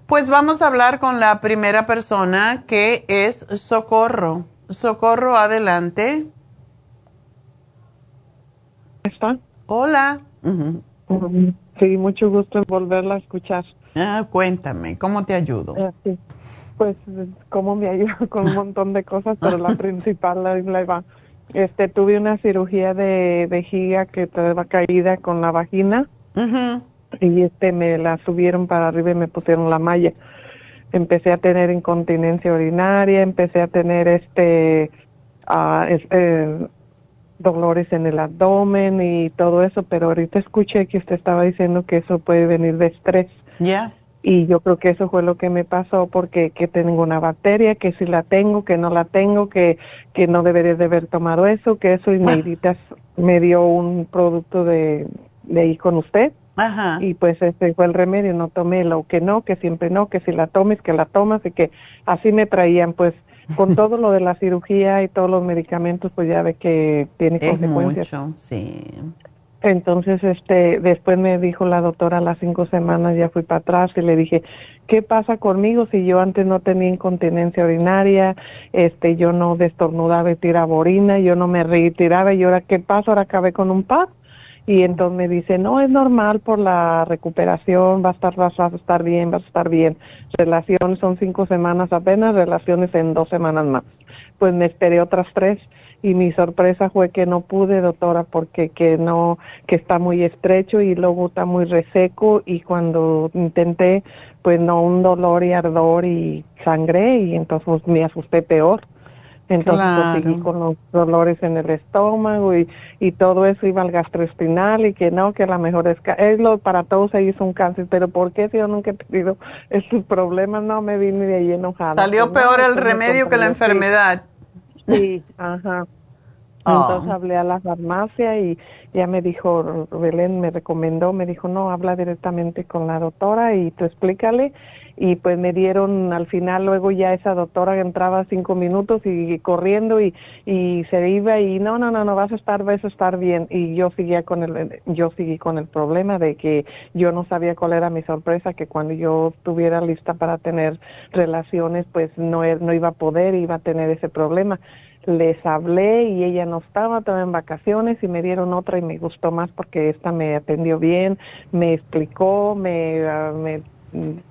Pues vamos a hablar con la primera persona que es Socorro. Socorro, adelante. ¿Está? Hola. Sí, mucho gusto en volverla a escuchar. Ah, cuéntame, ¿cómo te ayudo? Eh, pues, ¿cómo me ayuda con un montón de cosas? Pero la principal la, va. Este, tuve una cirugía de vejiga que estaba caída con la vagina. Y este, me la subieron para arriba y me pusieron la malla empecé a tener incontinencia urinaria, empecé a tener este, uh, este, dolores en el abdomen y todo eso, pero ahorita escuché que usted estaba diciendo que eso puede venir de estrés. Ya. Y yo creo que eso fue lo que me pasó porque que tengo una bacteria, que si la tengo, que no la tengo, que, que no debería de haber tomado eso, que eso y me dio un producto de, de ahí con usted. Ajá. Y pues ese fue el remedio, no tomé lo que no, que siempre no, que si la tomes, que la tomas y que así me traían pues con todo lo de la cirugía y todos los medicamentos pues ya ve que tiene consecuencias. Mucho, sí. Entonces, este, después me dijo la doctora a las cinco semanas, ya fui para atrás y le dije, ¿qué pasa conmigo si yo antes no tenía incontinencia urinaria, este, yo no destornudaba y tiraba orina, yo no me retiraba y ahora qué pasa, ahora acabé con un par? y entonces me dice, no, es normal por la recuperación, va a estar, vas a estar bien, vas a estar bien. Relaciones son cinco semanas apenas, relaciones en dos semanas más. Pues me esperé otras tres y mi sorpresa fue que no pude, doctora, porque que no, que está muy estrecho y luego está muy reseco y cuando intenté, pues no, un dolor y ardor y sangre y entonces pues, me asusté peor. Entonces pues, seguí con los dolores en el estómago y, y todo eso iba al gastroespinal y que no, que la mejor es, es lo, para todos se hizo un cáncer, pero ¿por qué si yo nunca he tenido esos problemas? No me vine de ahí enojada. Salió pues, peor el remedio que la enfermedad. Sí, ajá. Oh. Entonces hablé a la farmacia y ya me dijo, Belén me recomendó, me dijo, no, habla directamente con la doctora y tú explícale y pues me dieron al final luego ya esa doctora entraba cinco minutos y, corriendo y, se iba y no no no no vas a estar vas a estar bien y yo seguía con el yo seguí con el problema de que yo no sabía cuál era mi sorpresa que cuando yo estuviera lista para tener relaciones pues no e, no iba a poder iba a tener ese problema. Les hablé y ella no estaba, estaba en vacaciones y me dieron otra y me gustó más porque esta me atendió bien, me explicó, me, ah, me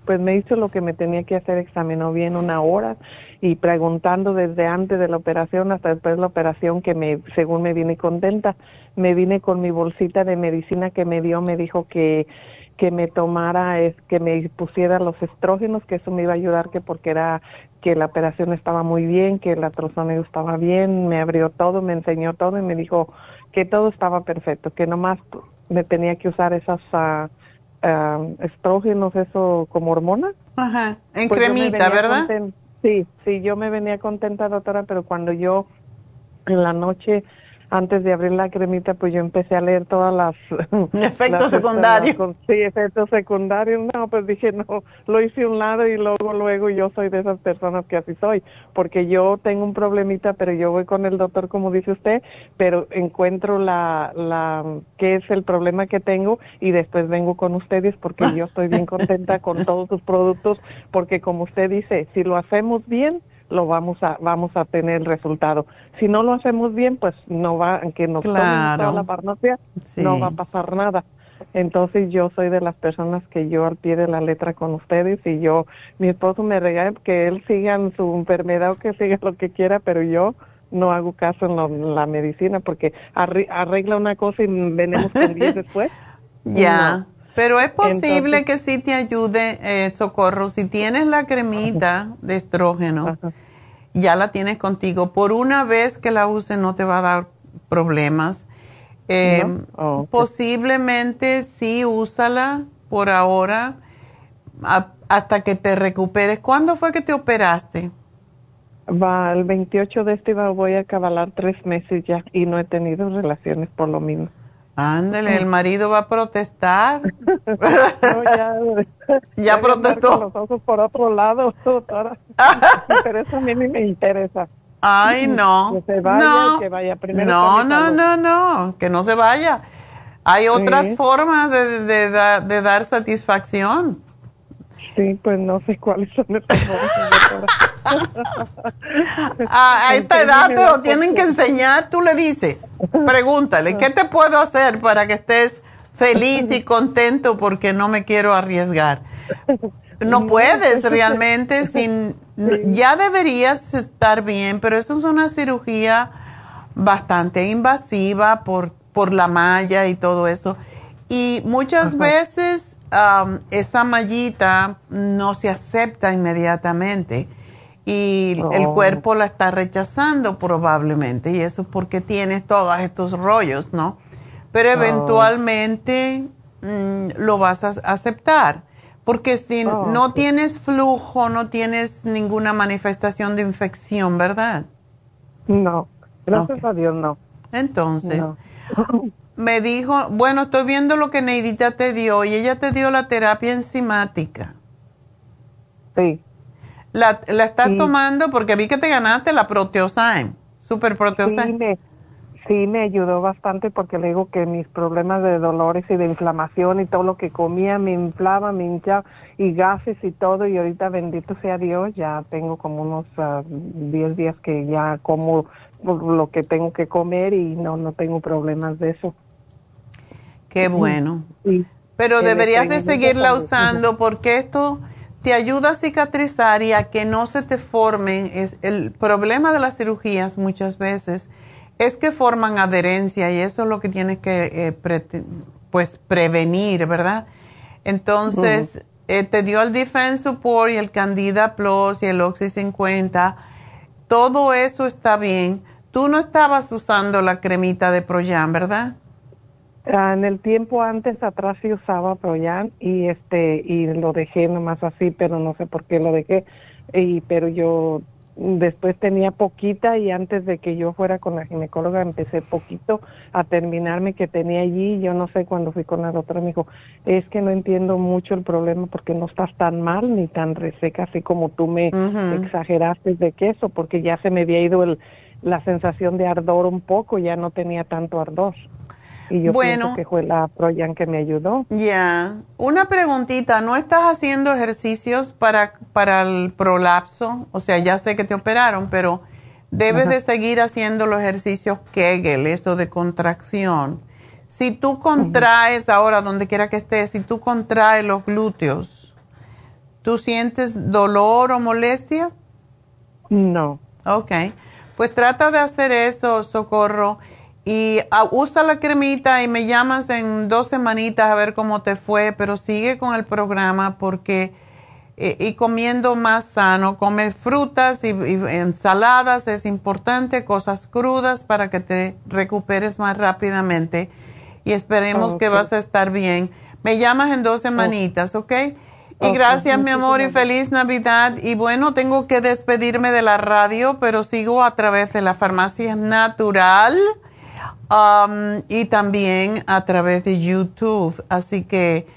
pues me hizo lo que me tenía que hacer, examinó bien una hora y preguntando desde antes de la operación hasta después de la operación que me, según me vine contenta, me vine con mi bolsita de medicina que me dio, me dijo que que me tomara, que me pusiera los estrógenos, que eso me iba a ayudar, que porque era que la operación estaba muy bien, que la trozoneo estaba bien, me abrió todo, me enseñó todo y me dijo que todo estaba perfecto, que nomás me tenía que usar esas uh, estrógenos, eso como hormona. Ajá, en pues cremita, ¿verdad? Sí, sí, yo me venía contenta, doctora, pero cuando yo en la noche antes de abrir la cremita, pues yo empecé a leer todas las... Efectos secundarios. sí, efectos secundarios. No, pues dije, no, lo hice un lado y luego, luego yo soy de esas personas que así soy, porque yo tengo un problemita, pero yo voy con el doctor, como dice usted, pero encuentro la, la, qué es el problema que tengo y después vengo con ustedes porque yo estoy bien contenta con todos sus productos, porque como usted dice, si lo hacemos bien, lo vamos a vamos a tener el resultado. Si no lo hacemos bien, pues no va, aunque nos claro. toda la farmacia, no va a pasar nada. Entonces yo soy de las personas que yo al pie de la letra con ustedes y yo, mi esposo me regala que él siga en su enfermedad o que siga lo que quiera, pero yo no hago caso en, la medicina porque arregla una cosa y venimos con 10 después. Ya. Pero es posible que sí te ayude, eh, Socorro, si tienes la cremita de estrógeno, ya la tienes contigo. Por una vez que la uses no te va a dar problemas. Eh, oh, posiblemente sí úsala por ahora hasta que te recuperes. ¿Cuándo fue que te operaste? Va, el 28 de este voy a cabalar tres meses ya y no he tenido relaciones por lo mismo. Ándale, el marido va a protestar. ya, ya protestó. los ojos por otro lado, doctora. Pero eso a mí me interesa. Ay, no. Que se vaya, no. que vaya primero. No, no, no, no, que no se vaya. Hay otras formas de, de, de, dar satisfacción. Sí, pues no sé cuáles son esas formas. a, esta edad te lo tienen que enseñar, tú le dices. Pregúntale, ¿qué te puedo hacer para que estés feliz y contento porque no me quiero arriesgar? No puedes realmente sin... Ya deberías estar bien, pero eso es una cirugía bastante invasiva por, por la malla y todo eso. Y muchas veces esa mallita no se acepta inmediatamente y el oh. cuerpo la está rechazando probablemente y eso es porque tienes todos estos rollos, ¿no? Pero oh. eventualmente mm, lo vas a aceptar porque si oh, no tienes flujo, no tienes ninguna manifestación de infección, ¿verdad? No, gracias a Dios no. Entonces, me dijo, bueno, estoy viendo lo que Neidita te dio y ella te dio la terapia enzimática. Sí. ¿La, la estás tomando? Porque vi que te ganaste la Proteosyme, Super Proteosyme. Sí me, sí, me ayudó bastante porque le digo que mis problemas de dolores y de inflamación y todo lo que comía me inflaba, me hinchaba y gases y todo y ahorita bendito sea Dios, ya tengo como unos 10 ah, días que ya como lo que tengo que comer y no, no tengo problemas de eso. Qué bueno. Pero deberías de seguirla usando porque esto te ayuda a cicatrizar y a que no se te formen. Es, el problema de las cirugías muchas veces es que forman adherencia y eso es lo que tienes que eh, pues prevenir, ¿verdad? Entonces, eh, te dio el Defense Support y el Candida Plus y el Oxy 50. Todo eso está bien. Tú no estabas usando la cremita de Proyan, ¿verdad? Ah, en el tiempo antes atrás sí usaba Proyan y este y lo dejé nomás así, pero no sé por qué lo dejé. Y pero yo después tenía poquita y antes de que yo fuera con la ginecóloga empecé poquito a terminarme que tenía allí. Yo no sé cuando fui con la doctora me dijo, es que no entiendo mucho el problema porque no estás tan mal ni tan reseca así como tú me exageraste de queso porque ya se me había ido el, la sensación de ardor un poco, ya no tenía tanto ardor. Y yo bueno, que fue la Proyan que me ayudó. Ya. Una preguntita, ¿no estás haciendo ejercicios para, para el prolapso? O sea, ya sé que te operaron, pero debes de seguir haciendo los ejercicios Kegel, eso de contracción. Si tú contraes ahora, donde quiera que estés, si tú contraes los glúteos, ¿tú sientes dolor o molestia? No. Ok. Pues trata de hacer eso, Socorro y ah, usa la cremita y me llamas en dos semanitas a ver cómo te fue, pero sigue con el programa porque eh, y comiendo más sano, come frutas y, ensaladas es importante, cosas crudas para que te recuperes más rápidamente y esperemos que vas a estar bien. Me llamas en dos semanitas, ¿ok? Y gracias, mi amor, y feliz Navidad. Y bueno, tengo que despedirme de la radio, pero sigo a través de la farmacia natural Um, y también a través de YouTube. Así que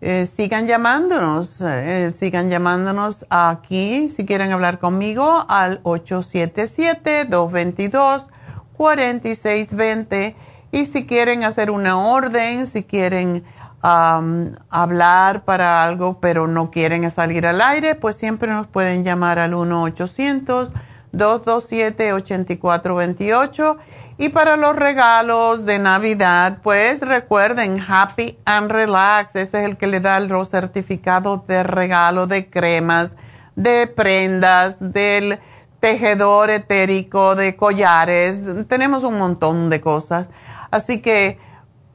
eh, sigan llamándonos, eh, sigan llamándonos aquí si quieren hablar conmigo al 877-222-4620 y si quieren hacer una orden, si quieren um, hablar para algo pero no quieren salir al aire, pues siempre nos pueden llamar al 1 800 227-8428. Y para los regalos de Navidad, pues recuerden Happy and Relax. Ese es el que le da los certificados de regalo de cremas, de prendas, del tejedor etérico, de collares. Tenemos un montón de cosas. Así que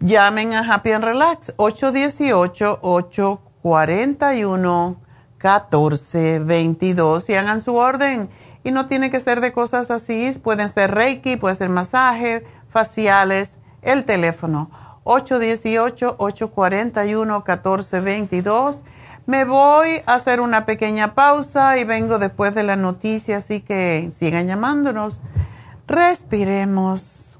llamen a Happy and Relax 818-841-1422 y hagan su orden y no tiene que ser de cosas así, pueden ser reiki, puede ser masaje, faciales, el teléfono 818-841-1422. Me voy a hacer una pequeña pausa y vengo después de la noticia, así que sigan llamándonos. Respiremos.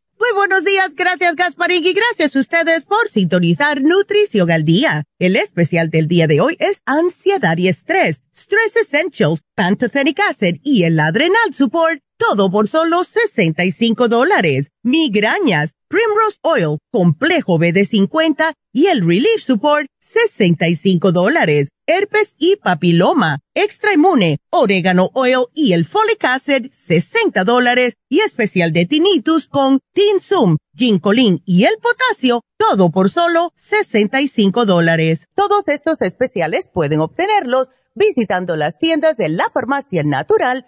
Muy buenos días, gracias Gasparín y gracias a ustedes por sintonizar Nutrición al Día. El especial del día de hoy es ansiedad y estrés, Stress Essentials, Pantothenic Acid y el Adrenal Support todo por solo 65 dólares. Migrañas, Primrose Oil, Complejo BD50 y el Relief Support, 65 dólares. Herpes y papiloma, Extra Inmune, Orégano Oil y el Folic Acid, 60 dólares. Y especial de Tinnitus con Tinsum, Ginkolin y el potasio, todo por solo 65 dólares. Todos estos especiales pueden obtenerlos visitando las tiendas de la farmacia natural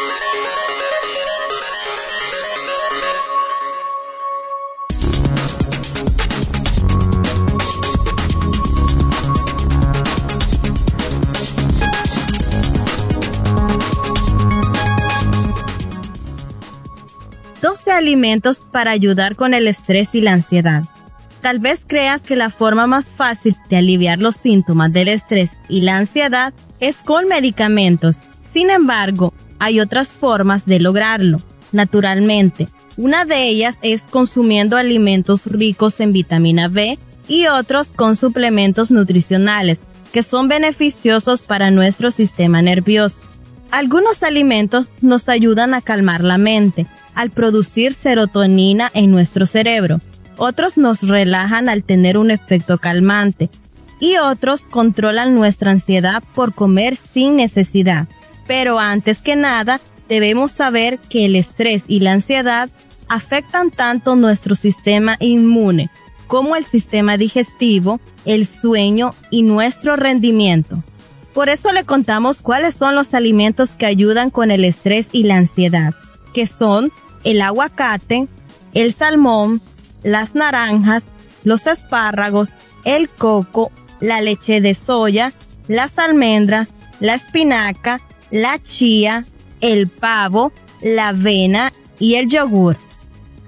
Alimentos para ayudar con el estrés y la ansiedad. Tal vez creas que la forma más fácil de aliviar los síntomas del estrés y la ansiedad es con medicamentos. Sin embargo, hay otras formas de lograrlo, naturalmente. Una de ellas es consumiendo alimentos ricos en vitamina B y otros con suplementos nutricionales que son beneficiosos para nuestro sistema nervioso. Algunos alimentos nos ayudan a calmar la mente al producir serotonina en nuestro cerebro. Otros nos relajan al tener un efecto calmante y otros controlan nuestra ansiedad por comer sin necesidad. Pero antes que nada, debemos saber que el estrés y la ansiedad afectan tanto nuestro sistema inmune como el sistema digestivo, el sueño y nuestro rendimiento. Por eso le contamos cuáles son los alimentos que ayudan con el estrés y la ansiedad, que son el aguacate, el salmón, las naranjas, los espárragos, el coco, la leche de soya, las almendras, la espinaca, la chía, el pavo, la avena y el yogur.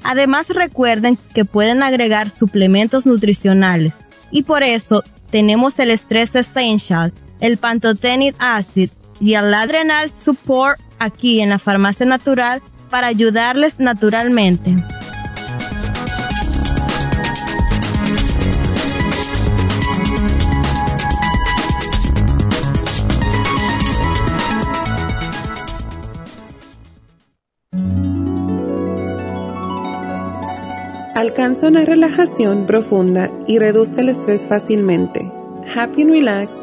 Además recuerden que pueden agregar suplementos nutricionales y por eso tenemos el Stress Essential, el Pantotenic Acid y el Adrenal Support aquí en la Farmacia Natural para ayudarles naturalmente. Alcanza una relajación profunda y reduzca el estrés fácilmente. Happy and Relax,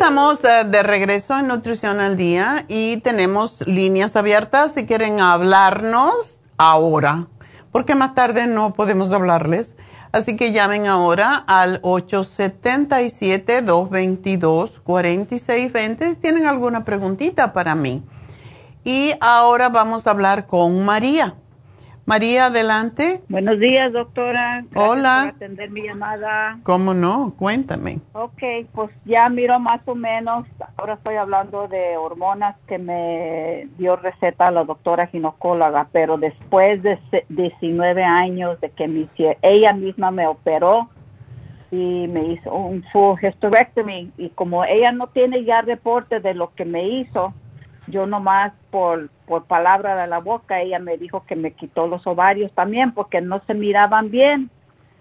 Estamos eh, de regreso en Nutrición al Día y tenemos líneas abiertas si quieren hablarnos ahora, porque más tarde no podemos hablarles. Así que llamen ahora al 877-222-4620 si tienen alguna preguntita para mí. Y ahora vamos a hablar con María. María, adelante. Buenos días, doctora. Gracias Hola. Por atender mi llamada. ¿Cómo no? Cuéntame. Ok, pues ya miro más o menos. Ahora estoy hablando de hormonas que me dio receta la doctora ginecóloga, pero después de 19 años de que me ella misma me operó y me hizo un full hysterectomy y como ella no tiene ya reporte de lo que me hizo, yo nomás por, por palabra de la boca, ella me dijo que me quitó los ovarios también porque no se miraban bien.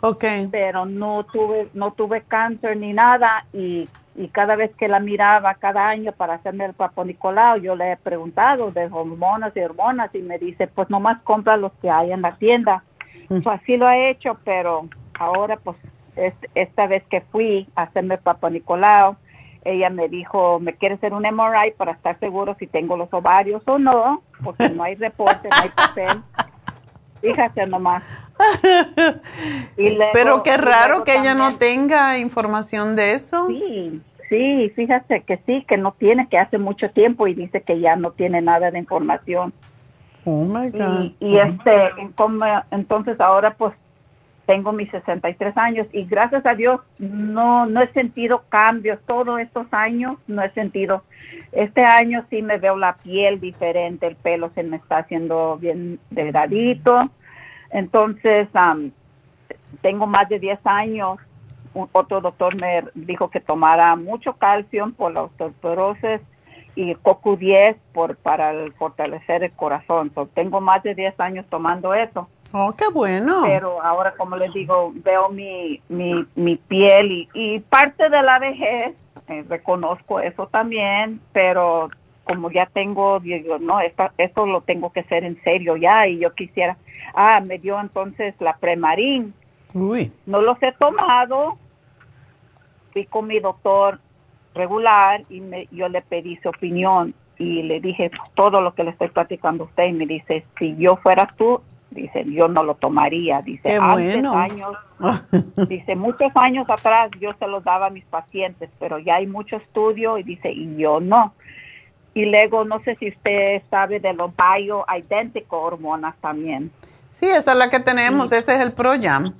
Okay. Pero no tuve, no tuve cáncer ni nada y, y cada vez que la miraba cada año para hacerme el papo Nicolau, yo le he preguntado de hormonas y hormonas y me dice, pues nomás compra los que hay en la tienda. Mm. así lo ha hecho, pero ahora pues esta vez que fui a hacerme el papo Nicolau, ella me dijo, ¿me quiere hacer un MRI para estar seguro si tengo los ovarios o no? Porque no hay reporte, no hay papel. Fíjate nomás. Pero qué raro que ella no tenga información de eso. Sí, sí, fíjate que sí, que no tiene, que hace mucho tiempo y dice que ya no tiene nada de información. Oh my God. Y, este, entonces ahora pues tengo mis 63 años y gracias a Dios no, no he sentido cambios todos estos años, no he sentido. Este año sí me veo la piel diferente, el pelo se me está haciendo bien delgadito. Entonces, tengo más de 10 años. otro doctor me dijo que tomara mucho calcio por la osteoporosis y CoQ10 por, para fortalecer el corazón. tengo más de 10 años tomando eso. Oh, qué bueno. Pero ahora, como les digo, veo mi, mi, mi piel y, parte de la vejez, eh, reconozco eso también, pero como ya tengo, digo, no, esto, esto lo tengo que hacer en serio ya y yo quisiera, ah, me dio entonces la premarín. Uy. No los he tomado, fui con mi doctor regular y me, yo le pedí su opinión y le dije todo lo que le estoy platicando a usted y me dice, si yo fuera tú, dice, yo no lo tomaría, dice, Qué antes bueno. años, dice, muchos años atrás yo se los daba a mis pacientes, pero ya hay mucho estudio y dice, y yo no. Y luego, no sé si usted sabe de los bioidénticos hormonas también. Sí, esa es la que tenemos, ese es el ProYam.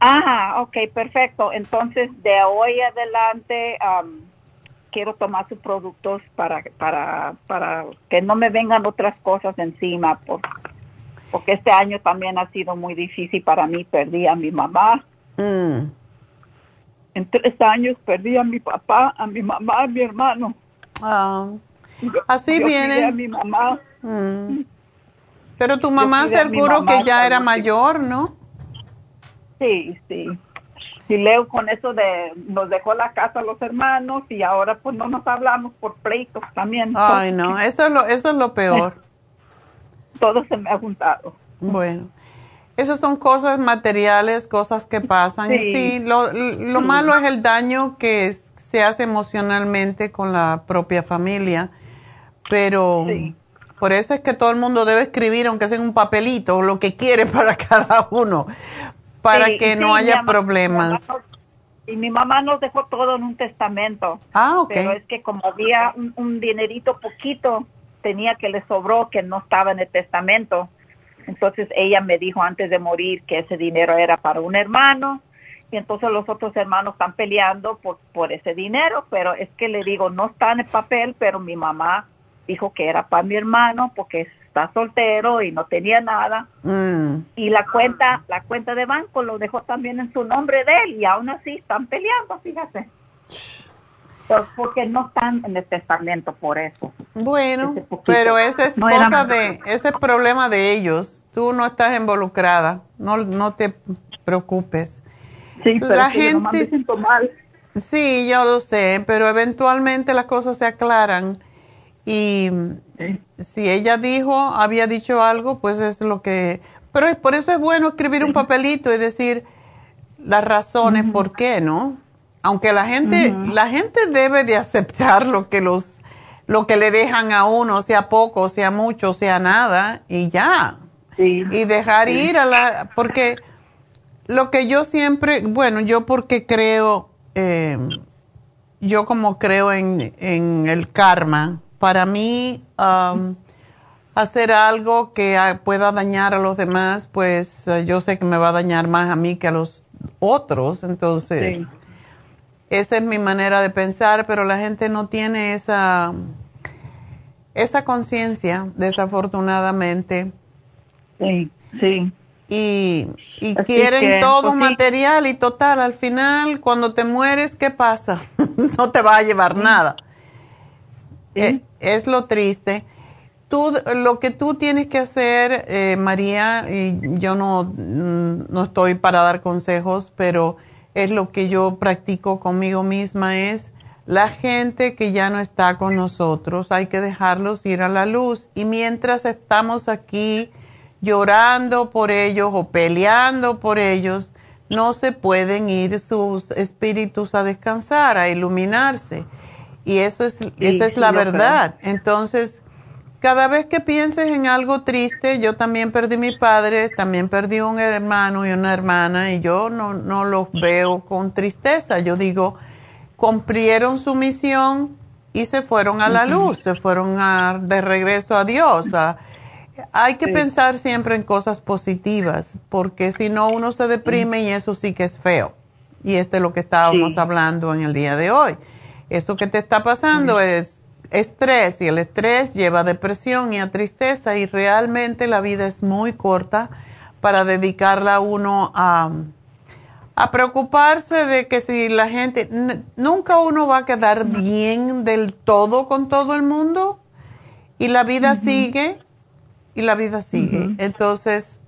Ah, ok, perfecto. Entonces, de hoy adelante, am, quiero tomar sus productos para, para, para que no me vengan otras cosas encima, por- porque este año también ha sido muy difícil para mí. Perdí a mi mamá. Mm. En tres años perdí a mi papá, a mi mamá, a mi hermano. Ah, así Yo viene. cuidé a mi mamá. Mm. Pero tu mamá seguro mamá que ya era mayor, ¿no? Sí, sí. Y Leo con eso de nos dejó la casa a los hermanos y ahora pues no nos hablamos por pleitos también. Ay, no, eso es lo, eso es lo peor. Todo se me ha juntado. Bueno, esas son cosas materiales, cosas que pasan. Y Sí. lo, lo malo es el daño que es- se hace emocionalmente con la propia familia. Pero por eso es que todo el mundo debe escribir, aunque sea en un papelito, lo que quiere para cada uno, para que no haya mamá- problemas. mi mamá nos- y mi mamá nos dejó todo en un testamento. Ah, ok. Pero es que como había un, un dinerito poquito, tenía que le sobró que no estaba en el testamento. Entonces ella me dijo antes de morir que ese dinero era para un hermano y entonces los otros hermanos están peleando por, por ese dinero, pero es que le digo, no está en el papel, pero mi mamá dijo que era para mi hermano porque está soltero y no tenía nada Mm. y la cuenta la cuenta de banco lo dejó también en su nombre de él y aún así están peleando fíjate Pues porque no están en el testamento por eso. Bueno, pero esa es No cosa de, ese es problema de ellos. Tú no estás involucrada, no, no te preocupes. sí pero La yo me gente- siento mal. Sí, yo lo sé, pero eventualmente las cosas se aclaran y si ella dijo, había dicho algo, pues es lo que... Pero es- por eso es bueno escribir un papelito y decir las razones por qué, ¿no? Aunque la gente, la gente debe de aceptar lo que los, lo que le dejan a uno, sea poco, sea mucho, sea nada, y ya. Sí. Y dejar ir a la, porque lo que yo siempre, bueno, yo porque creo, eh, yo como creo en, en el karma, para mí um, hacer algo que pueda dañar a los demás, pues eh, yo sé que me va a dañar más a mí que a los otros, entonces Sí. Esa es mi manera de pensar, pero la gente no tiene esa, esa conciencia, desafortunadamente sí sí y, quieren que, todo pues, material y total, al final cuando te mueres, ¿qué pasa? no te va a llevar nada. Eh, es lo triste. Tú, lo que tú tienes que hacer, eh, María, y yo no, mm, no estoy para dar consejos, pero es lo que yo practico conmigo misma, es la gente que ya no está con nosotros, hay que dejarlos ir a la luz. Y mientras estamos aquí llorando por ellos o peleando por ellos, no se pueden ir sus espíritus a descansar, a iluminarse. Y eso es, esa es la verdad. Entonces, cada vez que pienses en algo triste, yo también perdí mi padre, también perdí un hermano y una hermana, y yo no, no los veo con tristeza. Yo digo, cumplieron su misión y se fueron a la luz, se fueron a, de regreso a Dios. a- hay que pensar siempre en cosas positivas, porque si no uno se deprime y eso sí que es feo. Y este es lo que estábamos Sí. hablando en el día de hoy. Eso que te está pasando es estrés y el estrés lleva a depresión y a tristeza y realmente la vida es muy corta para dedicarla a uno a, a preocuparse de que si la gente, nunca uno va a quedar bien del todo con todo el mundo y la vida sigue y la vida sigue. Entonces,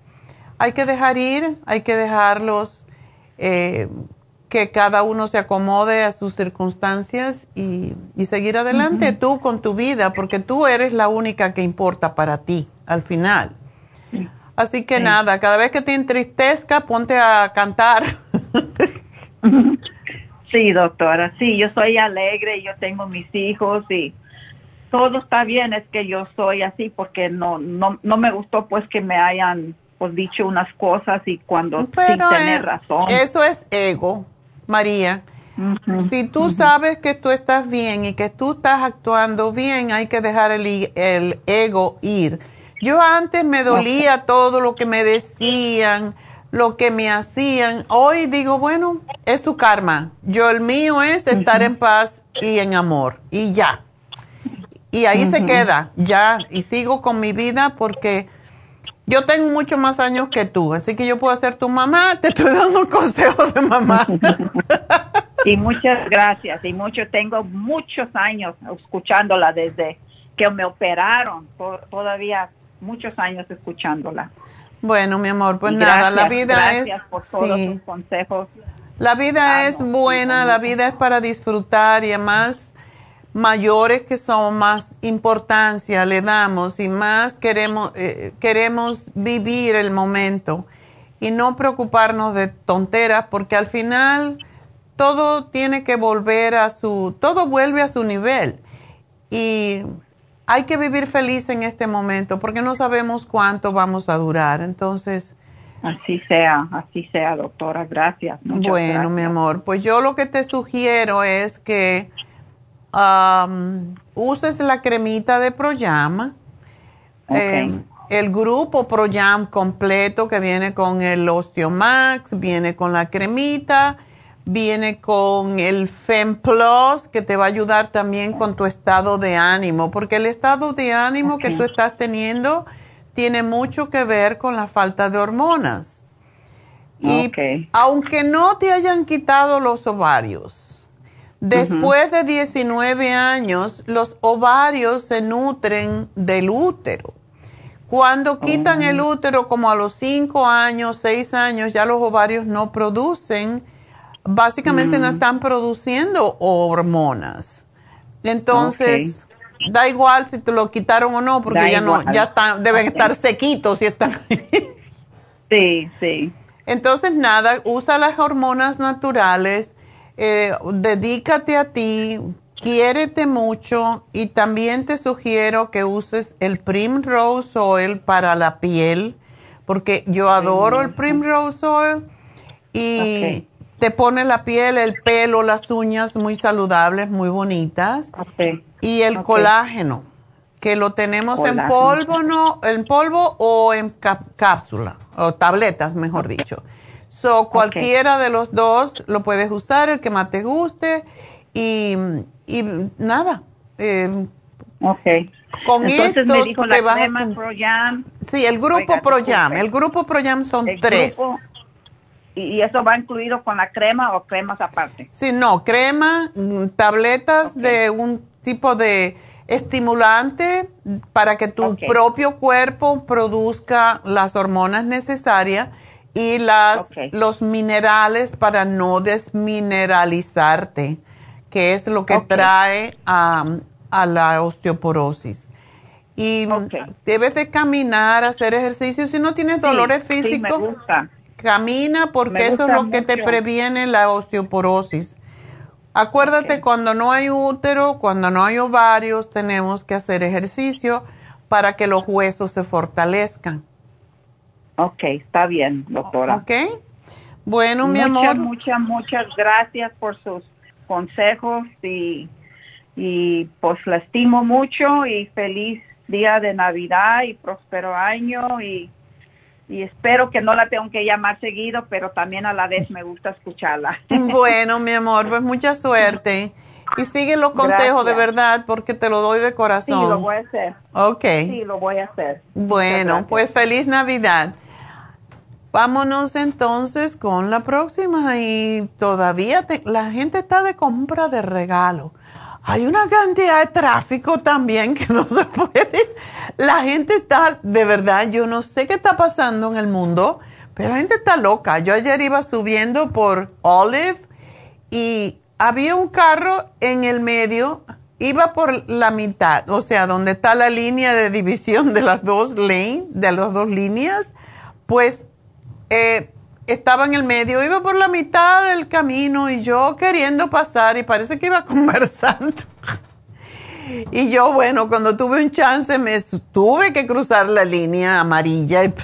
hay que dejar ir, hay que dejarlos eh, que cada uno se acomode a sus circunstancias y, seguir adelante tú con tu vida, porque tú eres la única que importa para ti al final. Así que nada, cada vez que te entristezca, ponte a cantar. sí, doctora, sí, yo soy alegre, yo tengo mis hijos y todo está bien, es que yo soy así porque no, no, no me gustó pues que me hayan pues dicho unas cosas y cuando sin tener eh, razón. Eso es ego. María, si tú sabes que tú estás bien y que tú estás actuando bien, hay que dejar el, el ego ir. Yo antes me dolía todo lo que me decían, lo que me hacían. Hoy digo, bueno, es su karma. Yo el mío es estar en paz y en amor y ya. Y ahí se queda, ya. Y sigo con mi vida porque yo tengo mucho más años que tú, así que yo puedo ser tu mamá, te estoy dando un consejo de mamá. y muchas gracias, y mucho, tengo muchos años escuchándola desde que me operaron, todavía muchos años escuchándola. Bueno, mi amor, pues nada, la vida es... Gracias por todos sus consejos. La vida es buena, la vida es para disfrutar y además mayores que son, más importancia le damos y más queremos, eh, queremos vivir el momento y no preocuparnos de tonteras porque al final todo tiene que volver a su, todo vuelve a su nivel y hay que vivir feliz en este momento porque no sabemos cuánto vamos a durar. Entonces, Así sea, así sea, doctora. Gracias. Bueno, mi amor, pues yo lo que te sugiero es que uses la cremita de Proyam. Eh, el grupo Proyam completo que viene con el Osteomax, viene con la cremita, viene con el FemPlus que te va a ayudar también con tu estado de ánimo, porque el estado de ánimo que tú estás teniendo tiene mucho que ver con la falta de hormonas. Y aunque no te hayan quitado los ovarios, Después de 19 años, los ovarios se nutren del útero. Cuando quitan el oh. útero, como a los 5 años, 6 años, ya los ovarios no producen, básicamente no mm. están produciendo hormonas. Entonces, da igual si te lo quitaron o no, porque ya no, ya deben estar sequitos y están. sí, sí. Entonces, nada, usa las hormonas naturales eh, dedícate a ti, quiérete mucho y también te sugiero que uses el Primrose Oil para la piel, porque yo adoro el Primrose Oil y te pone la piel, el pelo, las uñas muy saludables, muy bonitas. Y el colágeno, que lo tenemos en polvo, no, en polvo o en cápsula, o tabletas, mejor dicho. So, cualquiera de los dos lo puedes usar, el que más te guste. Y, y nada. Eh, ok. Con Entonces esto me dijo la te crema ProYam. Sí, el grupo ProYam. El grupo ProYam son tres. ¿Y eso va incluido con la crema o cremas aparte? Sí, no, crema, mm, tabletas de un tipo de estimulante para que tu propio cuerpo produzca las hormonas necesarias y las, los minerales para no desmineralizarte, que es lo que trae a, la osteoporosis. Y debes de caminar, hacer ejercicio. Si no tienes dolores físicos, camina porque eso es lo que te previene la osteoporosis. Acuérdate, cuando no hay útero, cuando no hay ovarios, tenemos que hacer ejercicio para que los huesos se fortalezcan. Ok, está bien, doctora. Ok. Bueno, mi amor. Muchas, muchas gracias por sus consejos y, y pues la estimo mucho y feliz día de Navidad y próspero año y, y espero que no la tengo que llamar seguido, pero también a la vez me gusta escucharla. Bueno, mi amor, pues mucha suerte. Y sigue los consejos de verdad porque te lo doy de corazón. Sí, lo voy a hacer. Ok. Sí, lo voy a hacer. Bueno, pues feliz Navidad. Vámonos entonces con la próxima y todavía la gente está de compra de regalo. Hay una cantidad de tráfico también que no se puede. La gente está, de verdad, yo no sé qué está pasando en el mundo, pero la gente está loca. Yo ayer iba subiendo por Olive y había un carro en el medio, iba por la mitad, o sea, donde está la línea de división de las dos lanes, de las dos líneas, pues eh, estaba en el medio, iba por la mitad del camino y yo queriendo pasar y parece que iba conversando. Y yo, bueno, cuando tuve un chance me tuve que cruzar la línea amarilla y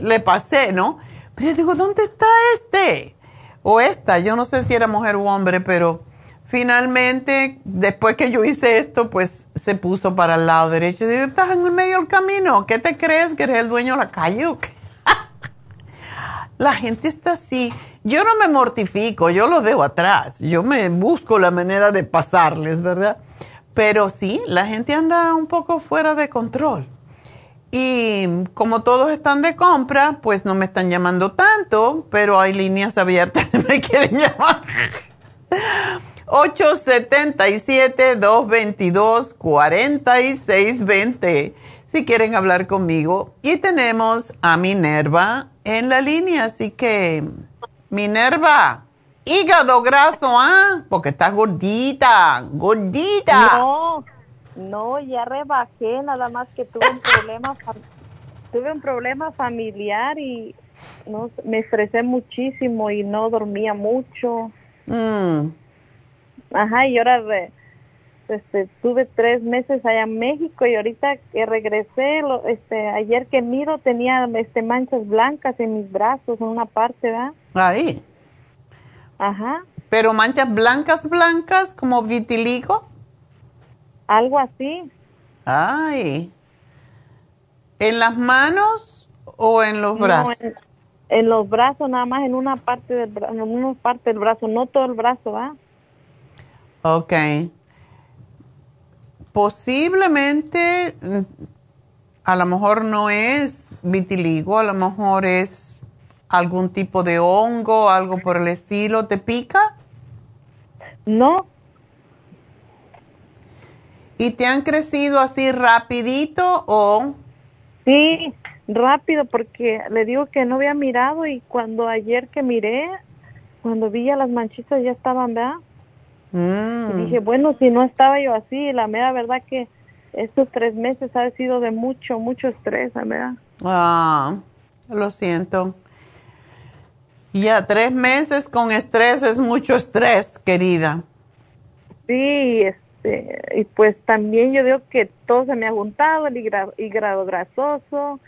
le pasé, ¿no? Pero yo digo, ¿dónde está este? O esta, yo no sé si era mujer u hombre, pero finalmente, después que yo hice esto, pues se puso para el lado derecho. Y digo, estás en el medio del camino, ¿qué te crees? ¿Que eres el dueño de la calle o qué? La gente está así. Yo no me mortifico, yo los dejo atrás. Yo me busco la manera de pasarles, ¿verdad? Pero sí, la gente anda un poco fuera de control. Y como todos están de compra, pues no me están llamando tanto, pero hay líneas abiertas que me quieren llamar. 877-222-4620 si quieren hablar conmigo. Y tenemos a Minerva en la línea, así que Minerva, hígado graso, ¿ah? Porque estás gordita, gordita. No, no, ya rebajé, nada más que tuve un problema, tuve un problema familiar y no, me estresé muchísimo y no dormía mucho. Mm. Ajá, y ahora este, tuve tres meses allá en México y ahorita que regresé, lo, este, ayer que miro tenía este, manchas blancas en mis brazos, en una parte, ¿verdad? Ahí. Ajá. Pero manchas blancas, blancas, como vitiligo. Algo así. Ay. ¿En las manos o en los brazos? en, los brazos, nada más en una parte del brazo, en una parte del brazo, no todo el brazo, ¿va? Ok. Posiblemente, mm, a lo mejor no es vitiligo, a lo mejor es algún tipo de hongo, algo por el estilo. ¿Te pica? No. ¿Y te han crecido así rapidito o...? Sí, rápido, porque le digo que no había mirado y cuando ayer que miré, cuando vi ya las manchitas ya estaban, ¿verdad? Mm. Y dije, bueno, si no estaba yo así, la mera verdad que estos tres meses ha sido de mucho, mucho estrés, la verdad. Ah, lo siento. Ya, tres meses con estrés es mucho estrés, querida. Sí, este, y pues también yo digo que todo se me ha juntado, el hígado grasoso,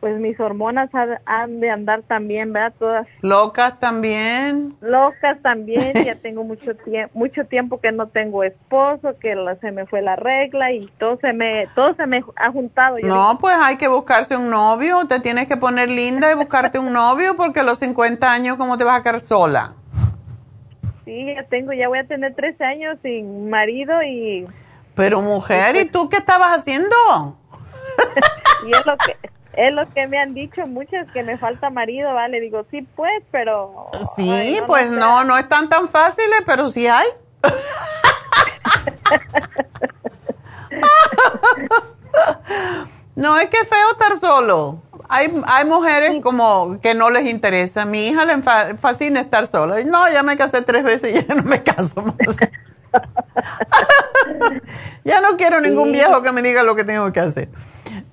pues mis hormonas han de andar también, ¿verdad? Todas. Locas también. Locas también, ya tengo mucho tiempo, mucho tiempo que no tengo esposo, que se me fue la regla y todo se me, todo se me ha juntado. no, pues hay que buscarse un novio, te tienes que poner linda y buscarte un novio porque a los 50 años, ¿cómo te vas a quedar sola? Sí, ya tengo, ya voy a tener 13 años sin marido y... Pero mujer, ¿y tú qué estabas haciendo? y es lo que es lo que me han dicho muchas que me falta marido, ¿vale? Digo, sí, pues, pero... Sí, pues no, no, están tan fáciles, pero sí hay. no, es que es feo estar solo. Hay, hay mujeres como que no les interesa. Mi hija le fascina estar sola. No, ya me casé tres veces y ya no me caso más. ya no quiero ningún viejo que me diga lo que tengo que hacer.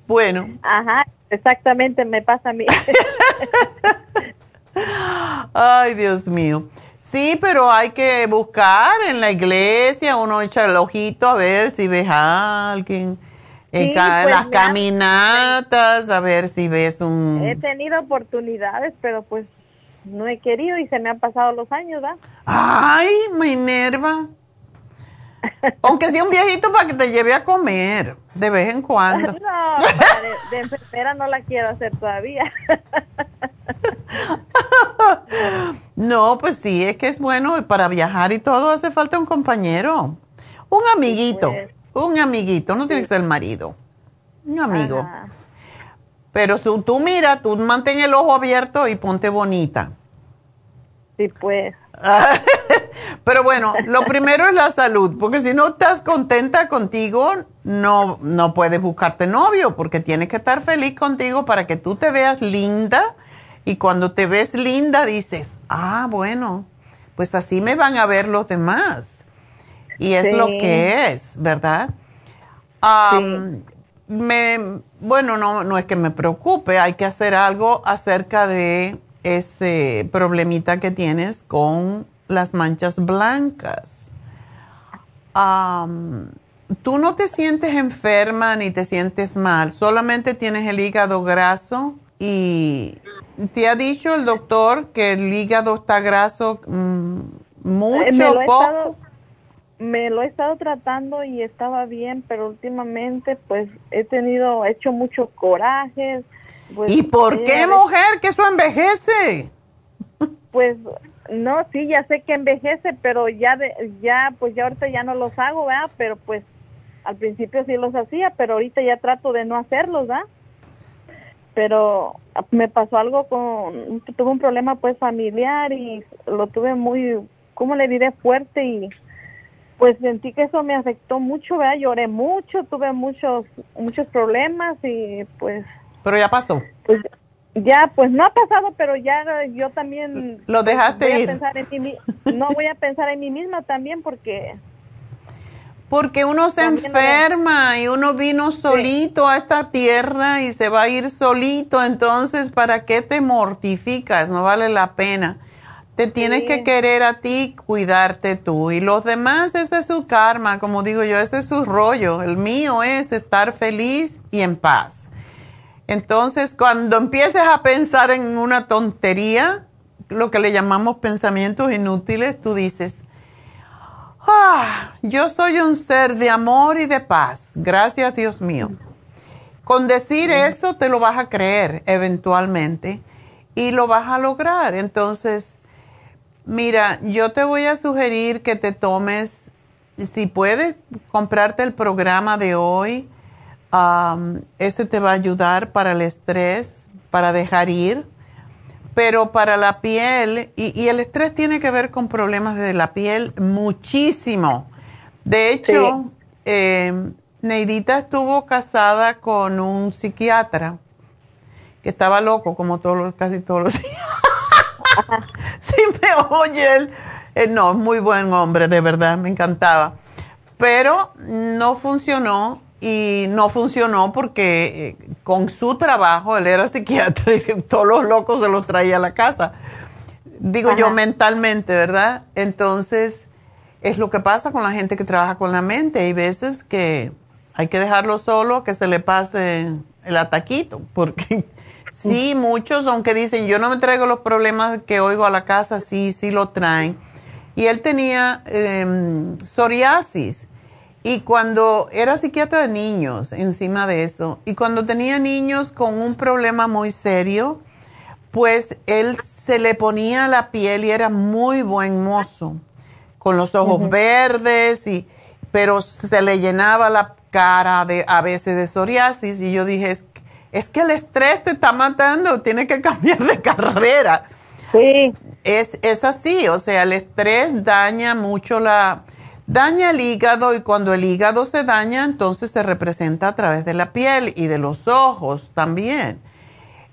Bueno. Ajá, exactamente, me pasa a mí. Ay, Dios mío. Sí, pero hay que buscar en la iglesia, uno echa el ojito a ver si ves a alguien. en pues las caminatas, a ver si ves un... He tenido oportunidades, pero pues no he querido y se me han pasado los años, ¿verdad? Ay, Minerva. Aunque sea un viejito para que te lleve a comer de vez en cuando. No, de, enfermera no la quiero hacer todavía. no, pues sí, es que es bueno para viajar y todo hace falta un compañero. Un amiguito, pues. un amiguito, no tiene que ser el marido. Un amigo. Pero tú, tú mira, tú mantén el ojo abierto y ponte bonita. Sí, pues. Pero bueno, lo primero es la salud, porque si no estás contenta contigo, no, no puedes buscarte novio, porque tienes que estar feliz contigo para que tú te veas linda y cuando te ves linda dices, ah, bueno, pues así me van a ver los demás. Y es lo que es, ¿verdad? me, bueno, no, no es que me preocupe, hay que hacer algo acerca de ese problemita que tienes con las manchas blancas. Tú no te sientes enferma ni te sientes mal, solamente tienes el hígado graso y te ha dicho el doctor que el hígado está graso mm, mucho, poco me lo he estado tratando y estaba bien, pero últimamente pues he tenido, he hecho mucho coraje. Pues, ¿Y por qué, mujer? Que eso envejece. Pues no, sí, ya sé que envejece, pero ya, de, ya, pues ya ahorita ya no los hago, ¿verdad? Pero pues al principio sí los hacía, pero ahorita ya trato de no hacerlos, ¿verdad? Pero me pasó algo con, tuve un problema pues familiar y lo tuve muy, ¿cómo le diré? Fuerte y pues sentí que eso me afectó mucho, ¿verdad? Lloré mucho, tuve muchos muchos problemas y pues... Pero ya pasó. Pues, ya, pues no ha pasado, pero ya yo también... Lo dejaste voy ir. A pensar en mí, no voy a pensar en mí misma también porque... Porque uno se enferma y uno vino solito a esta tierra y se va a ir solito, entonces ¿para qué te mortificas? No vale la pena. Te tienes que querer a ti, cuidarte tú. Y los demás, ese es su karma, como digo yo, ese es su rollo. El mío es estar feliz y en paz. Entonces, cuando empieces a pensar en una tontería, lo que le llamamos pensamientos inútiles, tú dices, ah, yo soy un ser de amor y de paz. Gracias, Dios mío. Con decir eso, te lo vas a creer eventualmente y lo vas a lograr. Entonces, Mira, yo te voy a sugerir que te tomes, si puedes, comprarte el programa de hoy. Ese te va a ayudar para el estrés, para dejar ir. Pero para la piel, y, el estrés tiene que ver con problemas de la piel muchísimo. De hecho, eh, Neidita estuvo casada con un psiquiatra que estaba loco, como todos, casi todos los días. sí me oye él. Eh, no, muy buen hombre, de verdad, me encantaba. Pero no funcionó y no funcionó porque eh, con su trabajo, él era psiquiatra y todos los locos se los traía a la casa. Digo yo mentalmente, ¿verdad? Entonces, es lo que pasa con la gente que trabaja con la mente. Hay veces que hay que dejarlo solo, que se le pase el ataquito, porque Sí, muchos, aunque dicen, yo no me traigo los problemas que oigo a la casa, sí, sí lo traen. Y él tenía em, psoriasis. Y cuando era psiquiatra de niños, encima de eso, y cuando tenía niños con un problema muy serio, pues él se le ponía la piel y era muy buen mozo, con los ojos verdes, y, pero se le llenaba la cara de, a veces de psoriasis. Y yo dije, es que el estrés te está matando, tienes que cambiar de carrera. Sí. Es, es así, o sea, el estrés daña mucho la, daña el hígado y cuando el hígado se daña, entonces se representa a través de la piel y de los ojos también.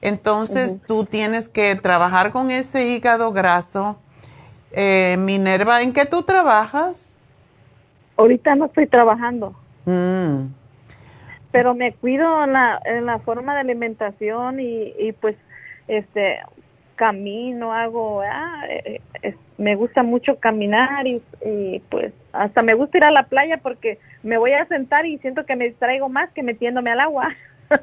Entonces tú tienes que trabajar con ese hígado graso. Eh, Minerva, ¿en qué tú trabajas? Ahorita no estoy trabajando. Mm pero me cuido en la, en la forma de alimentación y, y pues este camino, hago, ah, eh, me gusta mucho caminar y, y, pues hasta me gusta ir a la playa porque me voy a sentar y siento que me distraigo más que metiéndome al agua.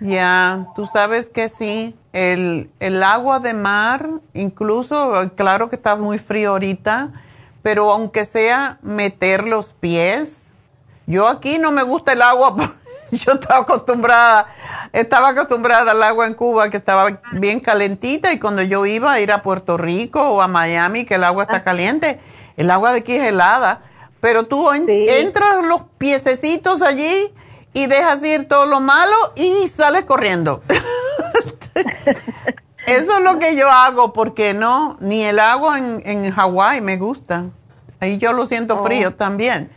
Ya, tú sabes que sí, el, el agua de mar, incluso, claro que está muy frío ahorita, pero aunque sea meter los pies, yo aquí no me gusta el agua, yo estaba acostumbrada, estaba acostumbrada al agua en Cuba que estaba bien calentita y cuando yo iba a ir a Puerto Rico o a Miami que el agua está caliente, el agua de aquí es helada, pero tú entras los piececitos allí y dejas ir todo lo malo y sales corriendo. Eso es lo que yo hago porque no, ni el agua en, en Hawái me gusta. Ahí yo lo siento oh. frío también.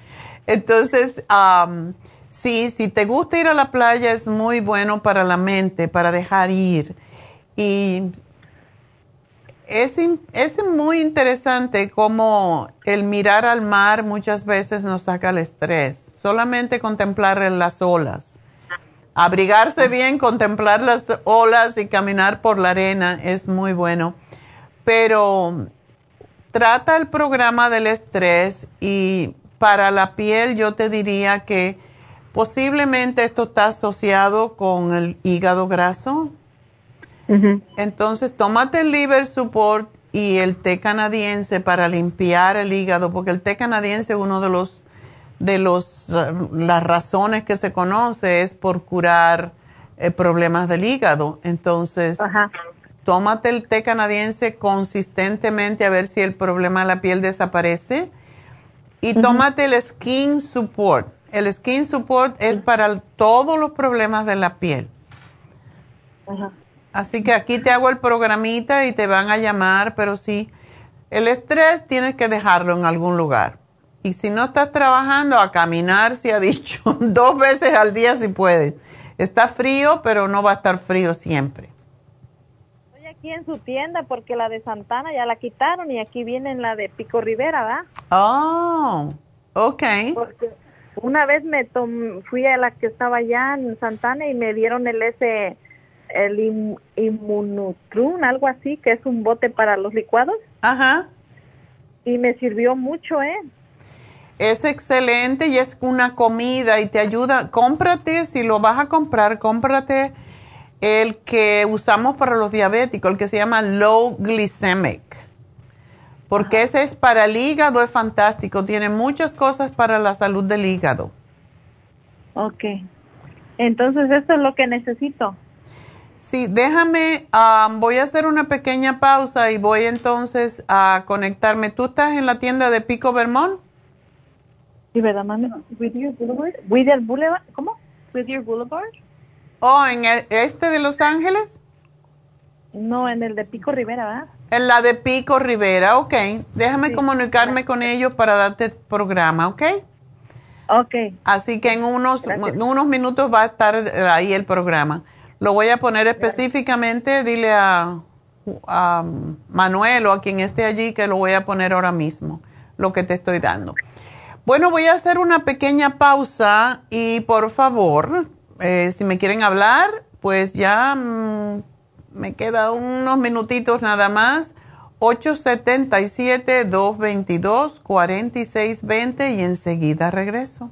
Entonces, sí, si te gusta ir a la playa es muy bueno para la mente, para dejar ir. Y Es, es muy interesante cómo el mirar al mar muchas veces nos saca el estrés. Solamente contemplar las olas. Abrigarse bien, contemplar las olas y caminar por la arena es muy bueno. Pero trata el programa del estrés y para la piel yo te diría que posiblemente esto está asociado con el hígado graso entonces, tómate el liver support y el té canadiense para limpiar el hígado, porque el té canadiense es uno de los de los eh, las razones que se conoce es por curar eh, problemas del hígado. Entonces, tómate el té canadiense consistentemente a ver si el problema de la piel desaparece y tómate el skin support. El skin support es para todos los problemas de la piel. Ajá. Así que aquí te hago el programita y te van a llamar, pero sí, el estrés tienes que dejarlo en algún lugar. Y si no estás trabajando, a caminar, se ha dicho, dos veces al día si puedes. Está frío, pero no va a estar frío siempre. Estoy aquí en su tienda porque la de Santana ya la quitaron y aquí viene la de Pico Rivera, ¿verdad? Oh, ok. Porque una vez me fui a la que estaba allá en Santana y me dieron el ese el algo así, que es un bote para los licuados. Ajá. Y me sirvió mucho, ¿eh? Es excelente y es una comida y te ayuda. Cómprate, si lo vas a comprar, cómprate el que usamos para los diabéticos, el que se llama Low Glycemic. Porque ese es para el hígado, es fantástico. Tiene muchas cosas para la salud del hígado. Ok. Entonces, esto es lo que necesito. Sí, déjame, voy a hacer una pequeña pausa y voy entonces a conectarme. ¿Tú estás en la tienda de Pico Vermont? Sí, ¿verdad, mami? Whittier Boulevard. Whittier Boulevard, ¿cómo? Whittier Boulevard. ¿Oh, en el, este de Los Ángeles? No, en el de Pico Rivera, ¿verdad? En la de Pico Rivera, ok. Déjame comunicarme con ellos para darte el programa, ¿ok? Ok. Así que en unos, en unos minutos va a estar ahí el programa. Lo voy a poner específicamente, dile a, Manuel o a quien esté allí que lo voy a poner ahora mismo, lo que te estoy dando. Bueno, voy a hacer una pequeña pausa y por favor, eh, si me quieren hablar, pues ya mm, me quedan unos minutitos nada más. 877-222-4620 y enseguida regreso.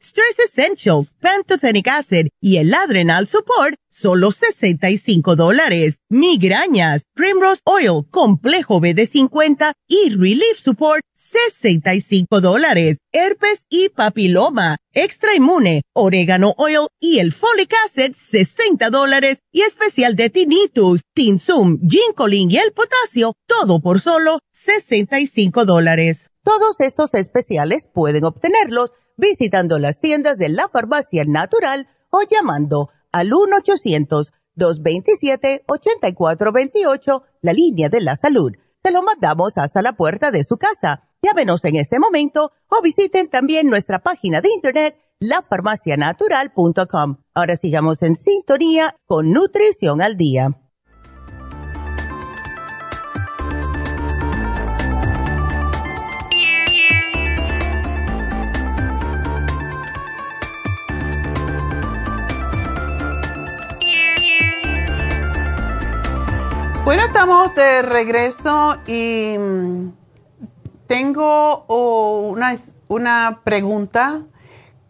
Stress Essentials, Pantothenic Acid y el Adrenal Support, solo 65 dólares. Migrañas, Primrose Oil, Complejo BD50 y Relief Support, 65 dólares. Herpes y papiloma, Extra Inmune, Orégano Oil y el Folic Acid, 60 dólares. Y especial de Tinnitus, Tinsum, Ginkolin y el potasio, todo por solo 65 dólares. Todos estos especiales pueden obtenerlos visitando las tiendas de la farmacia natural o llamando al 1-800-227-8428, la línea de la salud. Se lo mandamos hasta la puerta de su casa. Llámenos en este momento o visiten también nuestra página de internet lafarmacianatural.com. Ahora sigamos en sintonía con Nutrición al Día. Bueno, estamos de regreso y mm, tengo una, una pregunta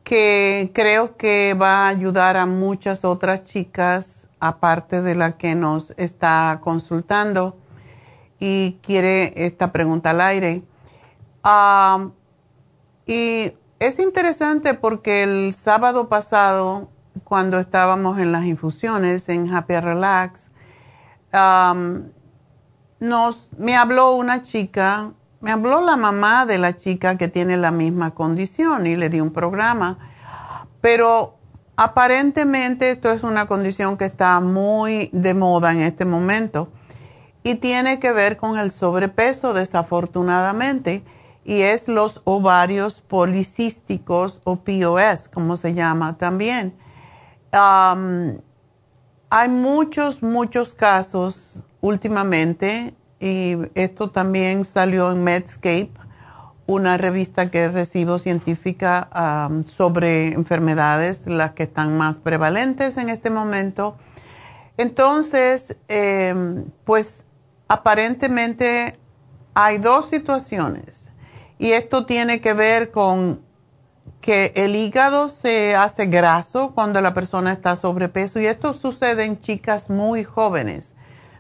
que creo que va a ayudar a muchas otras chicas, aparte de la que nos está consultando y quiere esta pregunta al aire. y es interesante porque el sábado pasado, cuando estábamos en las infusiones en Happy Relax, nos, me habló una chica me habló la mamá de la chica que tiene la misma condición y le di un programa, pero aparentemente esto es una condición que está muy de moda en este momento y tiene que ver con el sobrepeso desafortunadamente y es los ovarios policísticos o POS, como se llama también. Hay muchos, muchos casos últimamente y esto también salió en Medscape, una revista que recibo científica sobre enfermedades, las que están más prevalentes en este momento. Entonces, em, pues aparentemente hay dos situaciones y esto tiene que ver con que el hígado se hace graso cuando la persona está sobrepeso y esto sucede en chicas muy jóvenes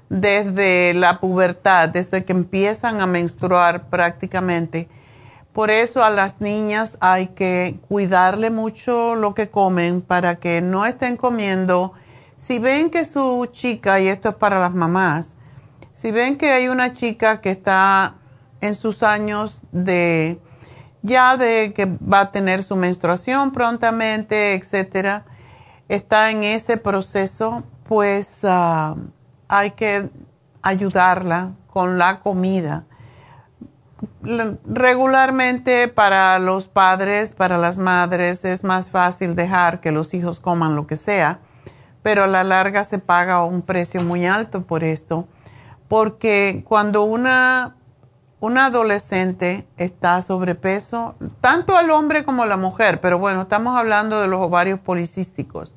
desde la pubertad, desde que empiezan a menstruar prácticamente. Por eso a las niñas hay que cuidarle mucho lo que comen para que no estén comiendo. Si ven que su chica, y esto es para las mamás, si ven que hay una chica que está en sus años de ya de que va a tener su menstruación prontamente, etcétera, está en ese proceso, pues ah, hay que ayudarla con la comida. Regularmente para los padres, para las madres, es más fácil dejar que los hijos coman lo que sea, pero a la larga se paga un precio muy alto por esto, porque cuando una, una adolescente está sobrepeso, tanto el hombre como la mujer, pero bueno, estamos hablando de los ovarios policísticos.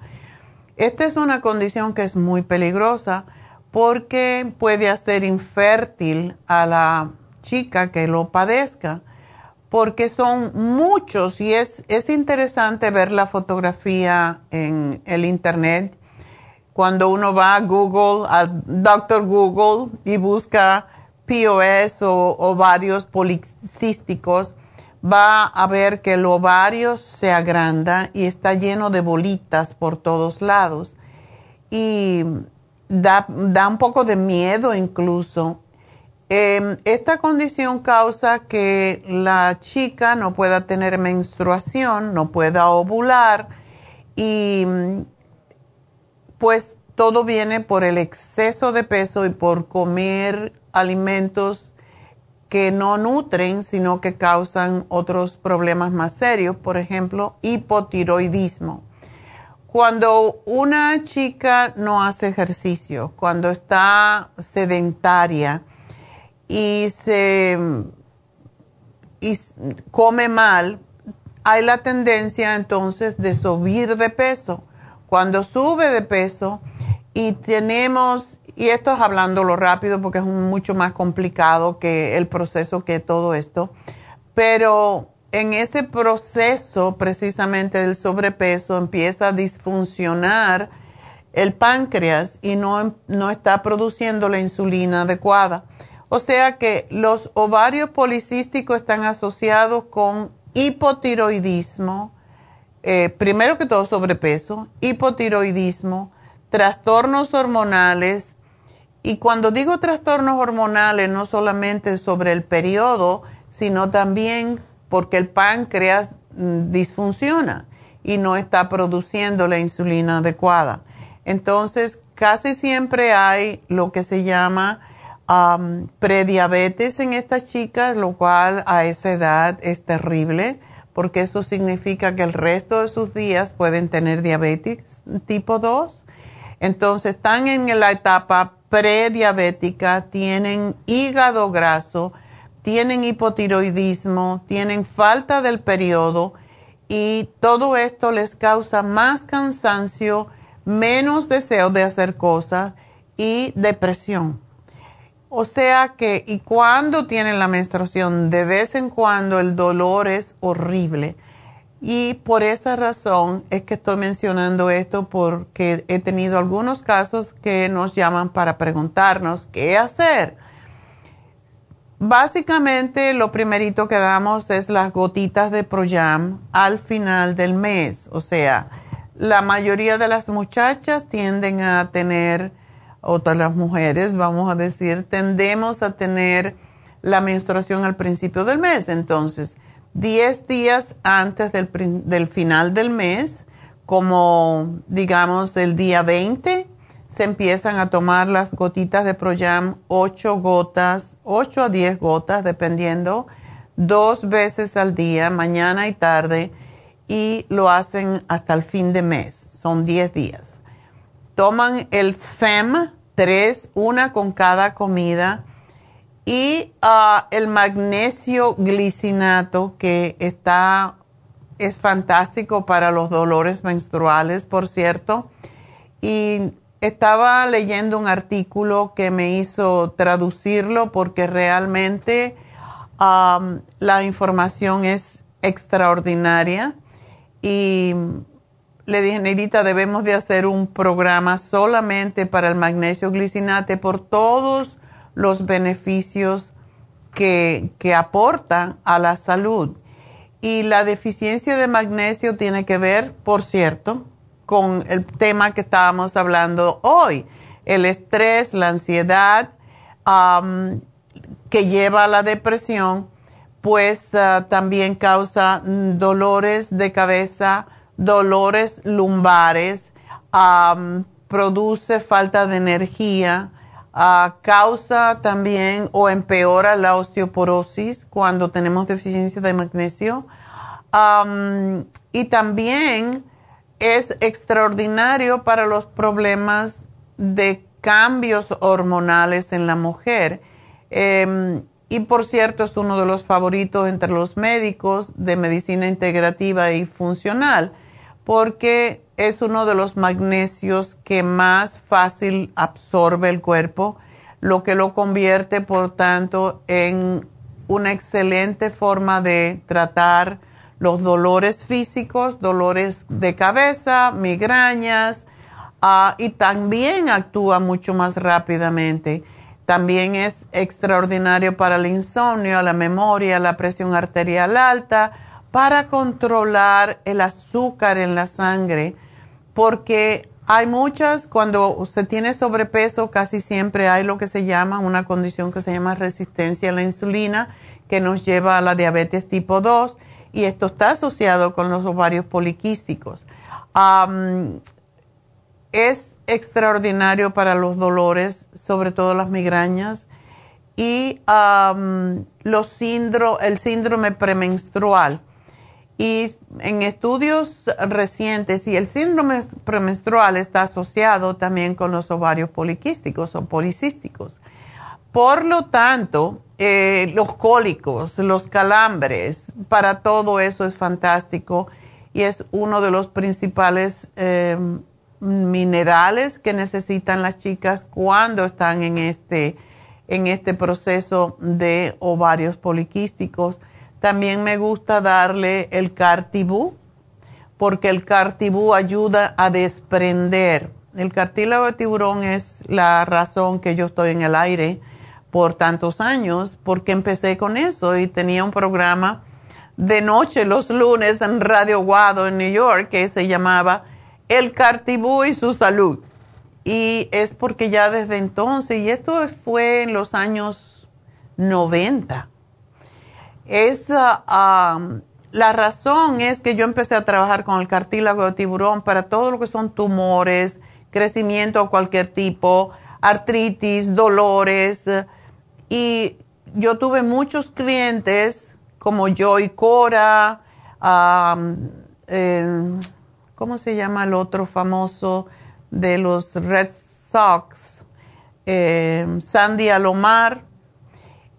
Esta es una condición que es muy peligrosa porque puede hacer infértil a la chica que lo padezca, porque son muchos y es, es interesante ver la fotografía en el internet. Cuando uno va a Google, al Doctor Google y busca POS o ovarios policísticos, va a ver que el ovario se agranda y está lleno de bolitas por todos lados. Y da, un poco de miedo incluso. Em, esta condición causa que la chica no pueda tener menstruación, no pueda ovular y pues todo viene por el exceso de peso y por comer alimentos que no nutren, sino que causan otros problemas más serios, por ejemplo, hipotiroidismo. Cuando una chica no hace ejercicio, cuando está sedentaria y se y come mal, hay la tendencia entonces de subir de peso. Cuando sube de peso y tenemos, y esto es hablándolo rápido porque es mucho más complicado que el proceso que todo esto, pero en ese proceso precisamente del sobrepeso empieza a disfuncionar el páncreas y no, no está produciendo la insulina adecuada. O sea que los ovarios policísticos están asociados con hipotiroidismo, eh, primero que todo sobrepeso, hipotiroidismo, trastornos hormonales. Y cuando digo trastornos hormonales, no solamente sobre el periodo, sino también porque el páncreas mm, disfunciona y no está produciendo la insulina adecuada. Entonces, casi siempre hay lo que se llama prediabetes en estas chicas, lo cual a esa edad es terrible porque eso significa que el resto de sus días pueden tener diabetes tipo 2. Entonces están en la etapa prediabética, tienen hígado graso, tienen hipotiroidismo, tienen falta del periodo y todo esto les causa más cansancio, menos deseo de hacer cosas y depresión. O sea que, y cuando tienen la menstruación, de vez en cuando el dolor es horrible. Y por esa razón es que estoy mencionando esto porque he tenido algunos casos que nos llaman para preguntarnos qué hacer. Básicamente lo primerito que damos es las gotitas de Proyam al final del mes. O sea, la mayoría de las muchachas tienden a tener, o todas las mujeres, vamos a decir, tendemos a tener la menstruación al principio del mes. Entonces, 10 días antes del, del, final del mes, como digamos el día 20, se empiezan a tomar las gotitas de Proyam, 8 gotas, 8 a 10 gotas, dependiendo, dos veces al día, mañana y tarde y lo hacen hasta el fin de mes, son 10 días. Toman el FEM, 3, una con cada comida, y ah, el magnesio glicinato, que está, es fantástico para los dolores menstruales, por cierto. Y estaba leyendo un artículo que me hizo traducirlo porque realmente la información es extraordinaria y le dije, Neidita, debemos de hacer un programa solamente para el magnesio glicinate por todos los beneficios que, que aportan a la salud. Y la deficiencia de magnesio tiene que ver, por cierto, con el tema que estábamos hablando hoy, el estrés, la ansiedad que lleva a la depresión pues ah, también causa mm, dolores de cabeza, dolores lumbares, produce falta de energía, causa también o empeora la osteoporosis cuando tenemos deficiencia de magnesio. y también es extraordinario para los problemas de cambios hormonales en la mujer. Em, y por cierto es uno de los favoritos entre los médicos de medicina integrativa y funcional porque es uno de los magnesios que más fácil absorbe el cuerpo, lo que lo convierte por tanto en una excelente forma de tratar los dolores físicos, dolores de cabeza, migrañas, ah, y también actúa mucho más rápidamente. También es extraordinario para el insomnio, la memoria, la presión arterial alta, para controlar el azúcar en la sangre, porque hay muchas, cuando se tiene sobrepeso, casi siempre hay lo que se llama una condición que se llama resistencia a la insulina, que nos lleva a la diabetes tipo 2, y esto está asociado con los ovarios poliquísticos es extraordinario para los dolores, sobre todo las migrañas y los el síndrome premenstrual. Y en estudios recientes, y el síndrome premenstrual está asociado también con los ovarios poliquísticos o policísticos. Por lo tanto, eh, los cólicos, los calambres, para todo eso es fantástico y es uno de los principales em, minerales que necesitan las chicas cuando están en este, en este proceso de ovarios poliquísticos. También me gusta darle el cartibú, porque el cartibú ayuda a desprender. El cartílago de tiburón es la razón que yo estoy en el aire por tantos años, porque empecé con eso y tenía un programa de noche los lunes en Radio Guado en New York que se llamaba el cartibú y su salud. Y es porque ya desde entonces, y esto fue en los años 90, Es, la razón es que yo empecé a trabajar con el cartílago de tiburón para todo lo que son tumores, crecimiento de cualquier tipo, artritis, dolores. Y yo tuve muchos clientes como Joy Cora, ¿cómo se llama el otro famoso de los Red Sox? Eh, Sandy Alomar.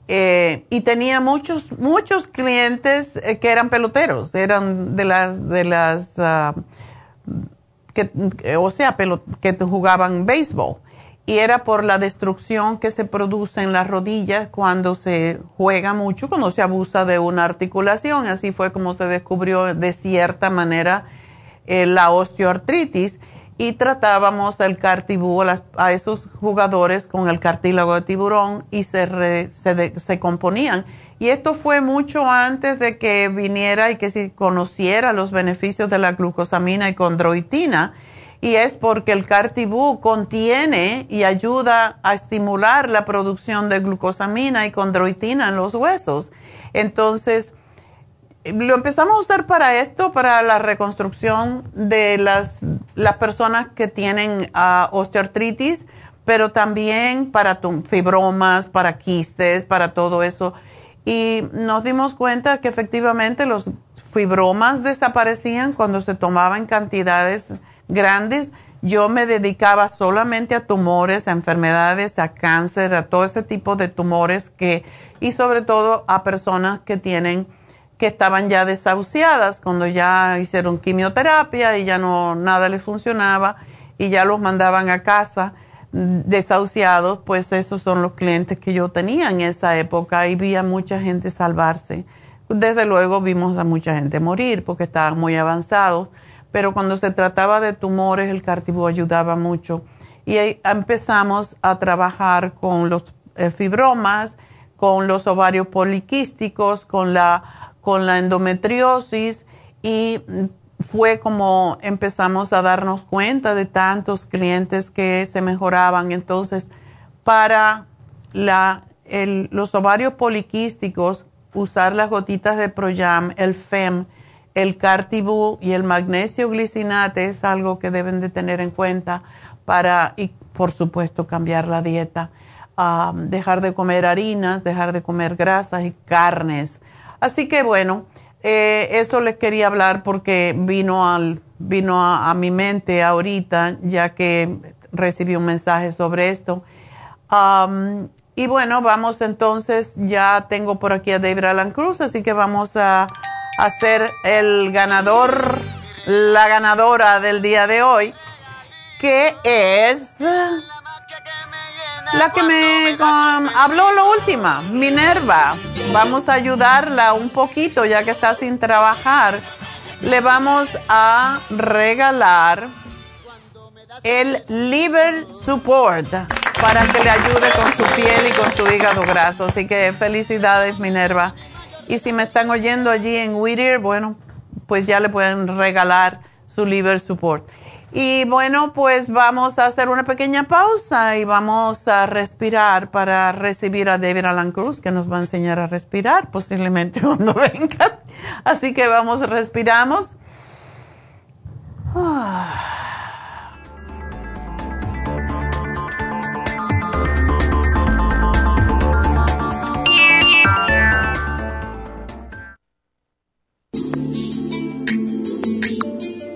Eh, y tenía muchos, muchos clientes eh, que eran peloteros, eran de las, de las, ah, que, o sea, que jugaban béisbol y era por la destrucción que se produce en las rodillas cuando se juega mucho, cuando se abusa de una articulación. Así fue como se descubrió de cierta manera eh, la osteoartritis y tratábamos el cartibú a, esos jugadores con el cartílago de tiburón y se, se, se componían. Y esto fue mucho antes de que viniera y que se conociera los beneficios de la glucosamina y condroitina y es porque el cartibú contiene y ayuda a estimular la producción de glucosamina y condroitina en los huesos. Entonces, lo empezamos a usar para esto, para la reconstrucción de las, las personas que tienen ah, osteoartritis, pero también para fibromas, para quistes, para todo eso. Y nos dimos cuenta que efectivamente los fibromas desaparecían cuando se tomaban cantidades grandes, yo me dedicaba solamente a tumores, a enfermedades, a cáncer, a todo ese tipo de tumores que, y sobre todo a personas que tienen, que estaban ya desahuciadas cuando ya hicieron quimioterapia y ya no, nada les funcionaba y ya los mandaban a casa desahuciados, pues esos son los clientes que yo tenía en esa época y vi a mucha gente salvarse. Desde luego vimos a mucha gente morir porque estaban muy avanzados pero cuando se trataba de tumores el cartibú ayudaba mucho. Y empezamos a trabajar con los eh, fibromas, con los ovarios poliquísticos, con la, con la endometriosis y fue como empezamos a darnos cuenta de tantos clientes que se mejoraban. Entonces, para la, los ovarios poliquísticos, usar las gotitas de Proyam, el FEM, el cartibú y el magnesio glicinate es algo que deben de tener en cuenta para, y por supuesto, cambiar la dieta, dejar de comer harinas, dejar de comer grasas y carnes. Así que bueno, eh, eso les quería hablar porque vino, al, vino a, mi mente ahorita, ya que recibí un mensaje sobre esto. y bueno, vamos entonces, ya tengo por aquí a David Alan Cruz, así que vamos a ser el ganador, la ganadora del día de hoy, que es la que me habló lo última, Minerva. Vamos a ayudarla un poquito ya que está sin trabajar. Le vamos a regalar el Liver Support para que le ayude con su piel y con su hígado graso. Así que felicidades, Minerva. Y si me están oyendo allí en Whittier, bueno, pues ya le pueden regalar su liver support. Y bueno, pues vamos a hacer una pequeña pausa y vamos a respirar para recibir a David Alan Cruz, que nos va a enseñar a respirar posiblemente cuando venga. Así que vamos, respiramos. Ah.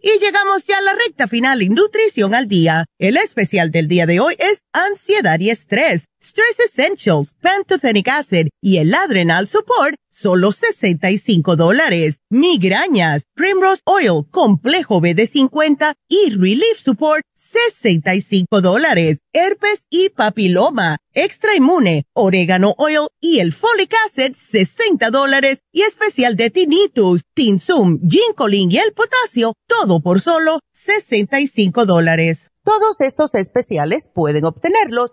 Y llegamos ya a la recta final en Nutrición al Día. El especial del día de hoy es ansiedad y estrés. Stress Essentials, Pantothenic Acid y el Adrenal Support, solo 65 dólares. Migrañas, Primrose Oil, Complejo BD50 y Relief Support, 65 dólares. Herpes y papiloma, Extra Inmune, Orégano Oil y el Folic Acid, 60 dólares. Y especial de Tinnitus, Tinsum, Ginkolin y el potasio, todo por solo 65 dólares. Todos estos especiales pueden obtenerlos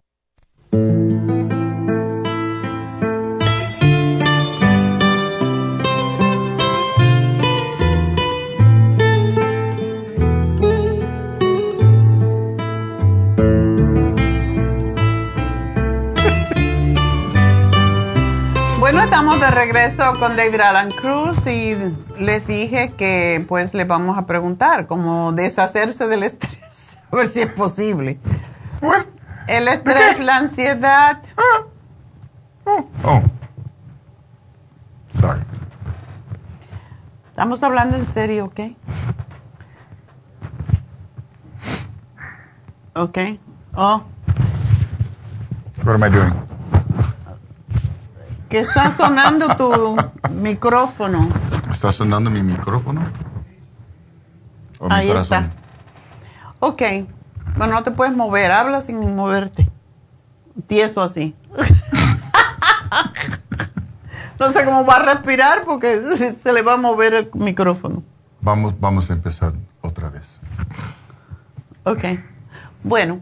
Estamos de regreso con David Alan Cruz y les dije que pues le vamos a preguntar cómo deshacerse del estrés, a ver si es posible. El estrés, la ansiedad. Oh. Sorry. Estamos hablando en serio, ¿ok? Ok. Oh, What am I doing? Que está sonando tu micrófono. ¿Está sonando mi micrófono? ¿O mi Ahí está. Ok. Bueno, no te puedes mover. Habla sin moverte. Tieso así. no sé cómo va a respirar porque se, se le va a mover el micrófono. Vamos, vamos a empezar otra vez. Ok. Bueno,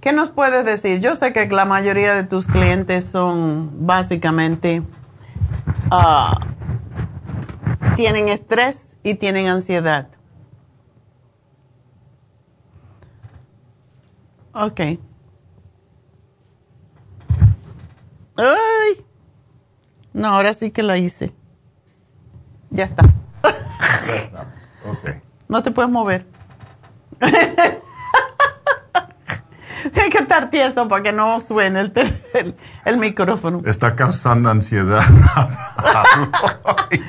¿qué nos puedes decir? Yo sé que la mayoría de tus clientes son básicamente, ah, tienen estrés y tienen ansiedad. Ok. Ay. No, ahora sí que la hice. Ya está. Ok. No te puedes mover. Tiene que estar tieso para que no suene el, el, el micrófono. Está causando ansiedad. Ay.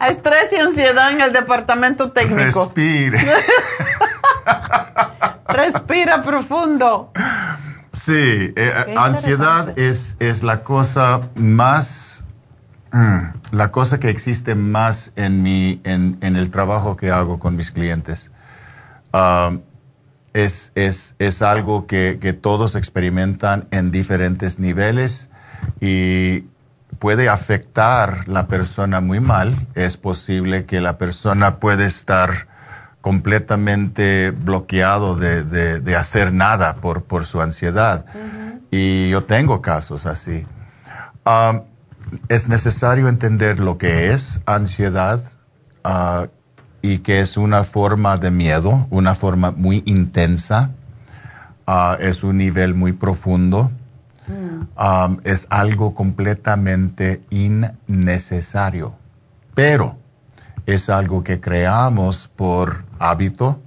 Estrés y ansiedad en el departamento técnico. Respire. Respira profundo. Sí, eh, Qué ansiedad es, es la cosa más, mm, la cosa que existe más en, mi, en, en el trabajo que hago con mis clientes. Ah, es, es, es algo que, que todos experimentan en diferentes niveles y puede afectar la persona muy mal. Es posible que la persona puede estar completamente bloqueado de, de- de hacer nada por, por su ansiedad. Y yo tengo casos así. Ah, es necesario entender lo que es ansiedad ah, y que es una forma de miedo, una forma muy intensa, Ah, es un nivel muy profundo, Ah, es algo completamente innecesario, pero es algo que creamos por hábito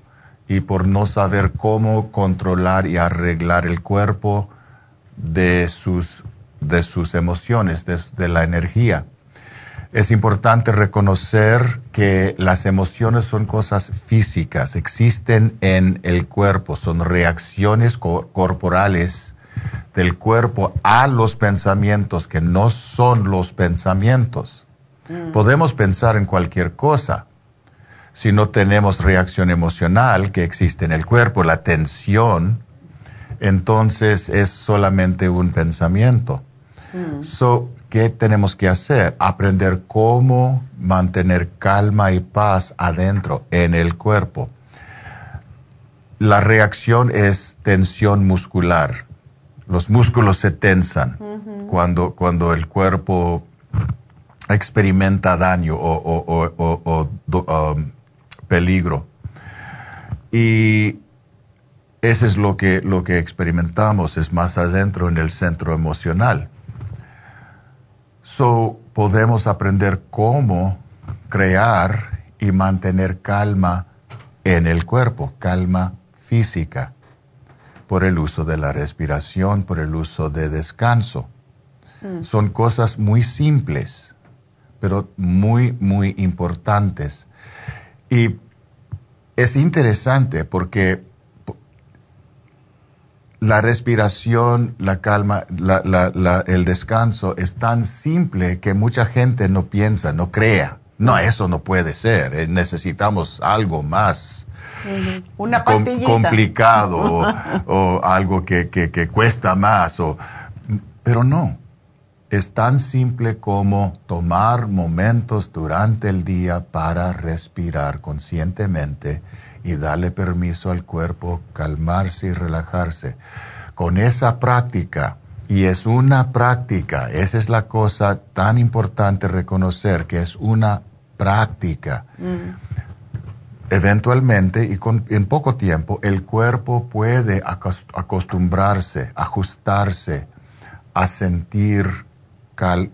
y por no saber cómo controlar y arreglar el cuerpo de sus, de sus emociones, de, de la energía. Es importante reconocer que las emociones son cosas físicas, existen en el cuerpo, son reacciones co- corporales del cuerpo a los pensamientos que no son los pensamientos. Podemos pensar en cualquier cosa. Si no tenemos reacción emocional que existe en el cuerpo, la tensión, entonces es solamente un pensamiento. So, ¿Qué tenemos que hacer? Aprender cómo mantener calma y paz adentro, en el cuerpo. La reacción es tensión muscular. Los músculos se tensan cuando, cuando el cuerpo experimenta daño o, um, peligro. Y eso es lo que, lo que experimentamos, es más adentro en el centro emocional. Podemos aprender cómo crear y mantener calma en el cuerpo, calma física, por el uso de la respiración, por el uso de descanso. Mm. Son cosas muy simples, pero muy, muy importantes. Y es interesante porque la respiración, la calma, el descanso es tan simple que mucha gente no piensa, no crea. No, eso no puede ser. Eh, necesitamos algo más Una complicado o, algo que, que, cuesta más. O, pero no. Es tan simple como tomar momentos durante el día para respirar conscientemente y darle permiso al cuerpo calmarse y relajarse. Con esa práctica, y es una práctica, esa es la cosa tan importante reconocer, que es una práctica. Mm. Eventualmente y con, en poco tiempo el cuerpo puede acostumbrarse, ajustarse a sentir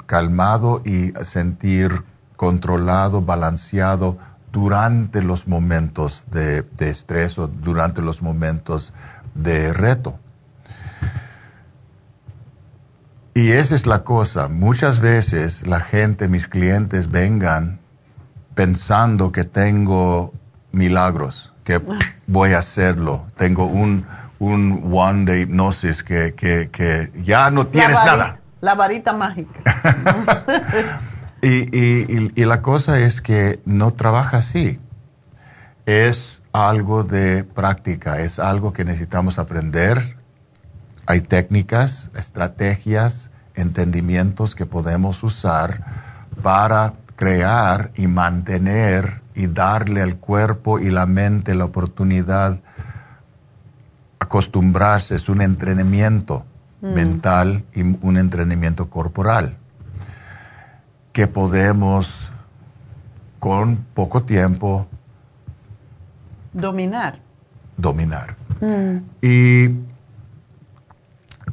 calmado y sentir controlado, balanceado durante los momentos de, estrés o durante los momentos de reto. Y esa es la cosa. Muchas veces la gente, mis clientes, vengan pensando que tengo milagros, que voy a hacerlo. Tengo un, un one de hipnosis que, que, ya no tienes nada. La varita mágica. Y, la cosa es que no trabaja así. Es algo de práctica, es algo que necesitamos aprender. Hay técnicas, estrategias, entendimientos que podemos usar para crear y mantener y darle al cuerpo y la mente la oportunidad acostumbrarse. Es un entrenamiento mm. mental y un entrenamiento corporal que podemos con poco tiempo dominar. Dominar. Mm. Y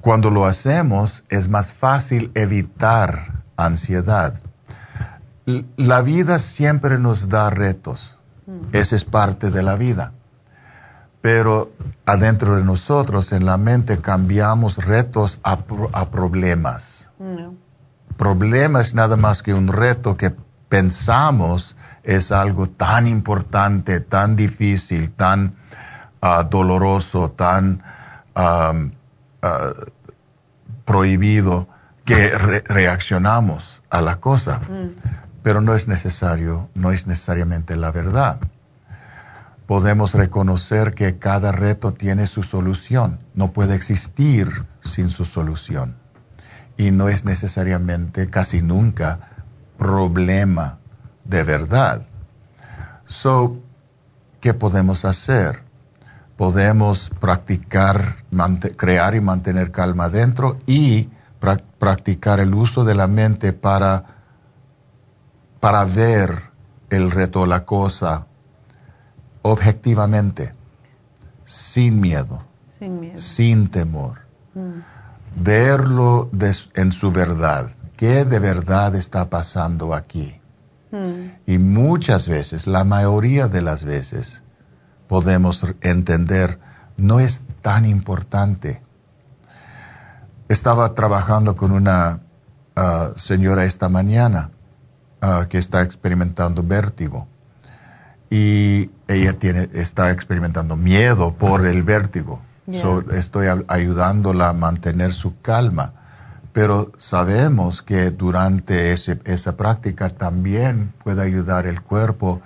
cuando lo hacemos es más fácil evitar ansiedad. La vida siempre nos da retos. Mm. Esa es parte de la vida. Pero adentro de nosotros, en la mente, cambiamos retos a, problemas. No problema es nada más que un reto que pensamos es algo tan importante, tan difícil, tan ah, doloroso, tan ah, prohibido, que reaccionamos a la cosa. Mm. Pero no es necesario, no es necesariamente la verdad. Podemos reconocer que cada reto tiene su solución, no puede existir sin su solución y no es necesariamente, casi nunca, problema de verdad. So, ¿qué podemos hacer? Podemos practicar, crear y mantener calma dentro y practicar el uso de la mente para, para ver el reto, la cosa, objetivamente, sin miedo, sin, temor. Mm verlo en su verdad. ¿Qué de verdad está pasando aquí? Hmm. Y muchas veces, la mayoría de las veces, podemos entender, no es tan importante. Estaba trabajando con una ah, señora esta mañana ah, que está experimentando vértigo y ella tiene, está experimentando miedo por el vértigo estoy ayudándola a mantener su calma. pero sabemos que durante ese- esa práctica también puede ayudar el cuerpo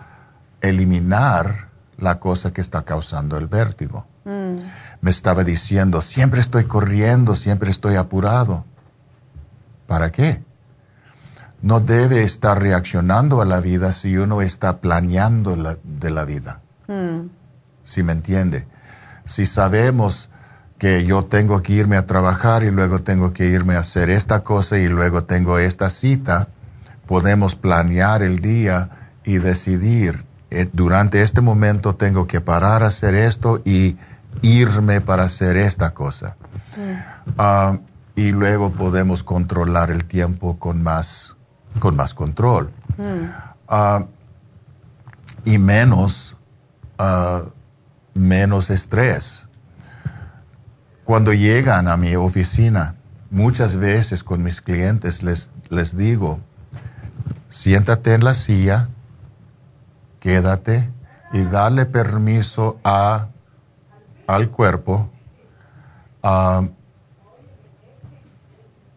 a eliminar la cosa que está causando el vértigo. Mm. Me estaba diciendo, siempre estoy corriendo, siempre estoy apurado. ¿Para qué? No debe estar reaccionando a la vida si uno está planeando la- de la vida. Mm. si me entiende. Si sabemos que yo tengo que irme a trabajar y luego tengo que irme a hacer esta cosa y luego tengo esta cita, podemos planear el día y decidir, eh, durante este momento tengo que parar a hacer esto y irme para hacer esta cosa. Ah, y luego podemos controlar el tiempo con más, con más control. Ah, y menos, ah, menos estrés. Cuando llegan a mi oficina, muchas veces con mis clientes les, les digo, siéntate en la silla, quédate y darle permiso a, al cuerpo a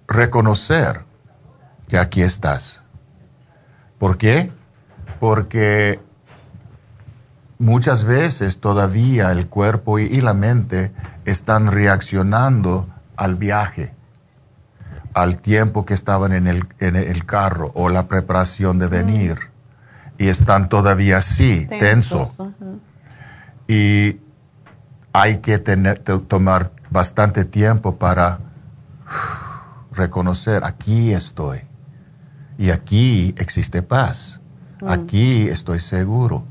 reconocer que aquí estás. ¿Por qué? Porque muchas veces todavía el cuerpo y, la mente están reaccionando al viaje, al tiempo que estaban en el, en el carro o la preparación de venir. Y están todavía así, tensos. Ajá. Y hay que tener, to- tomar bastante tiempo para reconocer, aquí estoy. Y aquí existe paz. Aquí estoy seguro.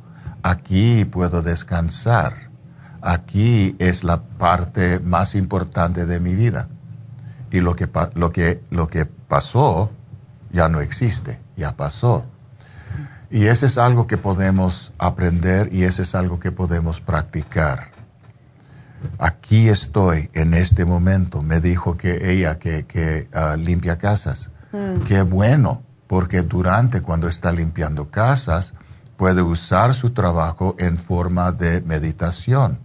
Aquí puedo descansar. Aquí es la parte más importante de mi vida. Y lo que, lo que, lo que pasó ya no existe, ya pasó. Y ese es algo que podemos aprender y ese es algo que podemos practicar. Aquí estoy en este momento. Me dijo que ella que, que ah, limpia casas. Mm. Qué bueno, porque durante cuando está limpiando casas puede usar su trabajo en forma de meditación.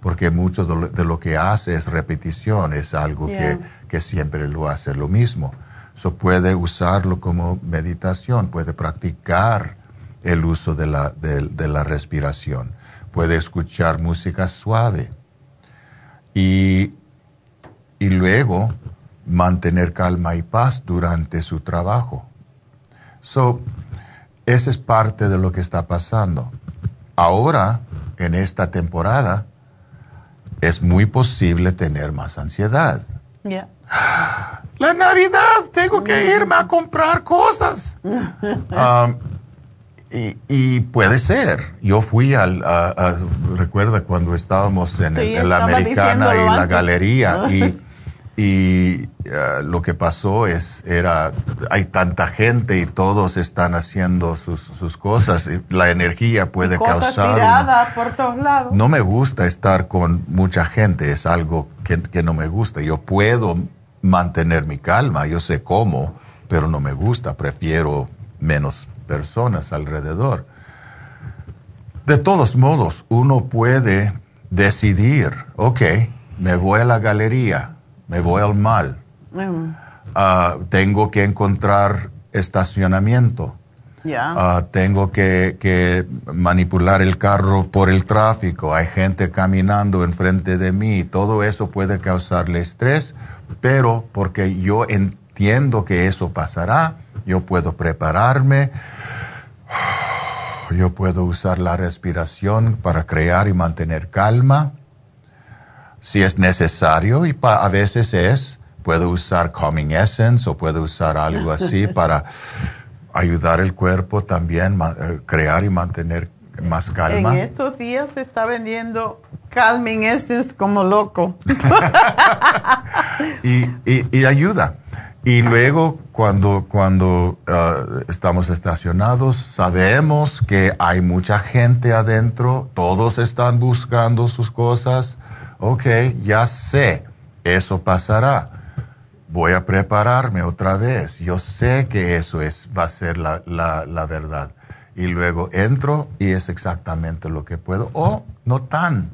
Porque mucho de lo, que hace es repetición, es algo Yeah. que, que siempre lo hace lo mismo. So puede usarlo como meditación, puede practicar el uso de la, de- de la respiración, puede escuchar música suave y, y luego mantener calma y paz durante su trabajo. So, esa es parte de lo que está pasando. Ahora, en esta temporada, es muy posible tener más ansiedad. La Navidad, tengo que irme a comprar cosas. Um, y, y puede ser. Yo fui al, a- a- recuerda cuando estábamos en, el- en la americana y la galería y, y uh, lo que pasó es, era, hay tanta gente y todos están haciendo sus, sus cosas. y La energía puede Cosas causar. una- por todos lados. no me gusta estar con mucha gente, es algo que, que no me gusta. Yo puedo mantener mi calma, yo sé cómo, pero no me gusta, prefiero menos personas alrededor. De todos modos, uno puede decidir, ok, me voy a la galería, me voy al mal, ah, tengo que encontrar estacionamiento. Ah, tengo que, que manipular el carro por el tráfico, hay gente caminando enfrente de mí, todo eso puede causarle estrés, pero porque yo entiendo que eso pasará, yo puedo prepararme, yo puedo usar la respiración para crear y mantener calma, si es necesario, y pa- a veces es, puedo usar Calming Essence o puedo usar algo así para ayudar el cuerpo también, eh, crear y mantener más calma. En estos días se está vendiendo Calming Essence como loco. y, y- y ayuda. Y luego, cuando, cuando ah, estamos estacionados, sabemos que hay mucha gente adentro, todos están buscando sus cosas. Ok, ya sé, eso pasará. Voy a prepararme otra vez. Yo sé que eso es, va a ser la, la- la verdad. Y luego entro y es exactamente lo que puedo, o no tan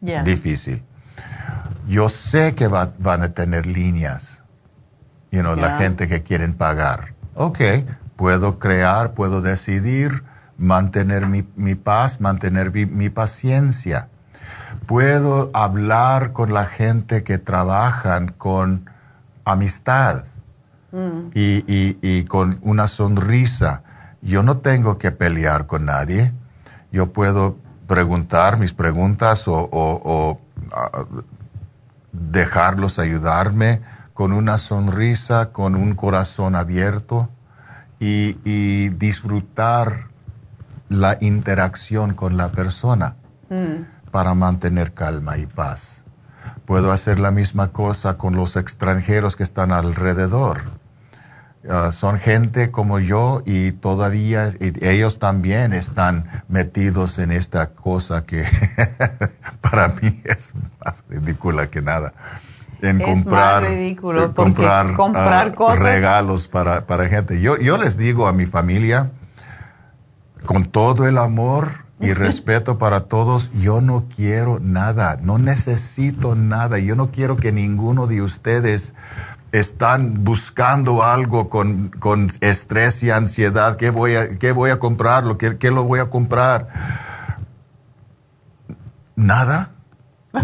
Ya. difícil. Yo sé que va- van a tener líneas you know, la Ya. gente que quieren pagar. Ok, puedo crear, puedo decidir mantener mi, mi paz, mantener mi, mi paciencia. Puedo hablar con la gente que trabajan con amistad Mm. y, y- y con una sonrisa. Yo no tengo que pelear con nadie. Yo puedo preguntar mis preguntas o, o- o, ah, dejarlos ayudarme con una sonrisa, con un corazón abierto y, y disfrutar la interacción con la persona Mm. Para mantener calma y paz. Puedo hacer la misma cosa con los extranjeros que están alrededor. Ah, son gente como yo y todavía y ellos también están metidos en esta cosa que para mí es más ridícula que nada. En Es comprar, más ridículo, comprar, comprar ah, cosas- regalos para, para gente. Yo, yo les digo a mi familia, con todo el amor y respeto para todos, yo no quiero nada, no necesito nada, yo no quiero que ninguno de ustedes están buscando algo con, con estrés y ansiedad, ¿qué voy a, qué voy a comprarlo? ¿Qué, ¿Qué lo voy a comprar? Nada.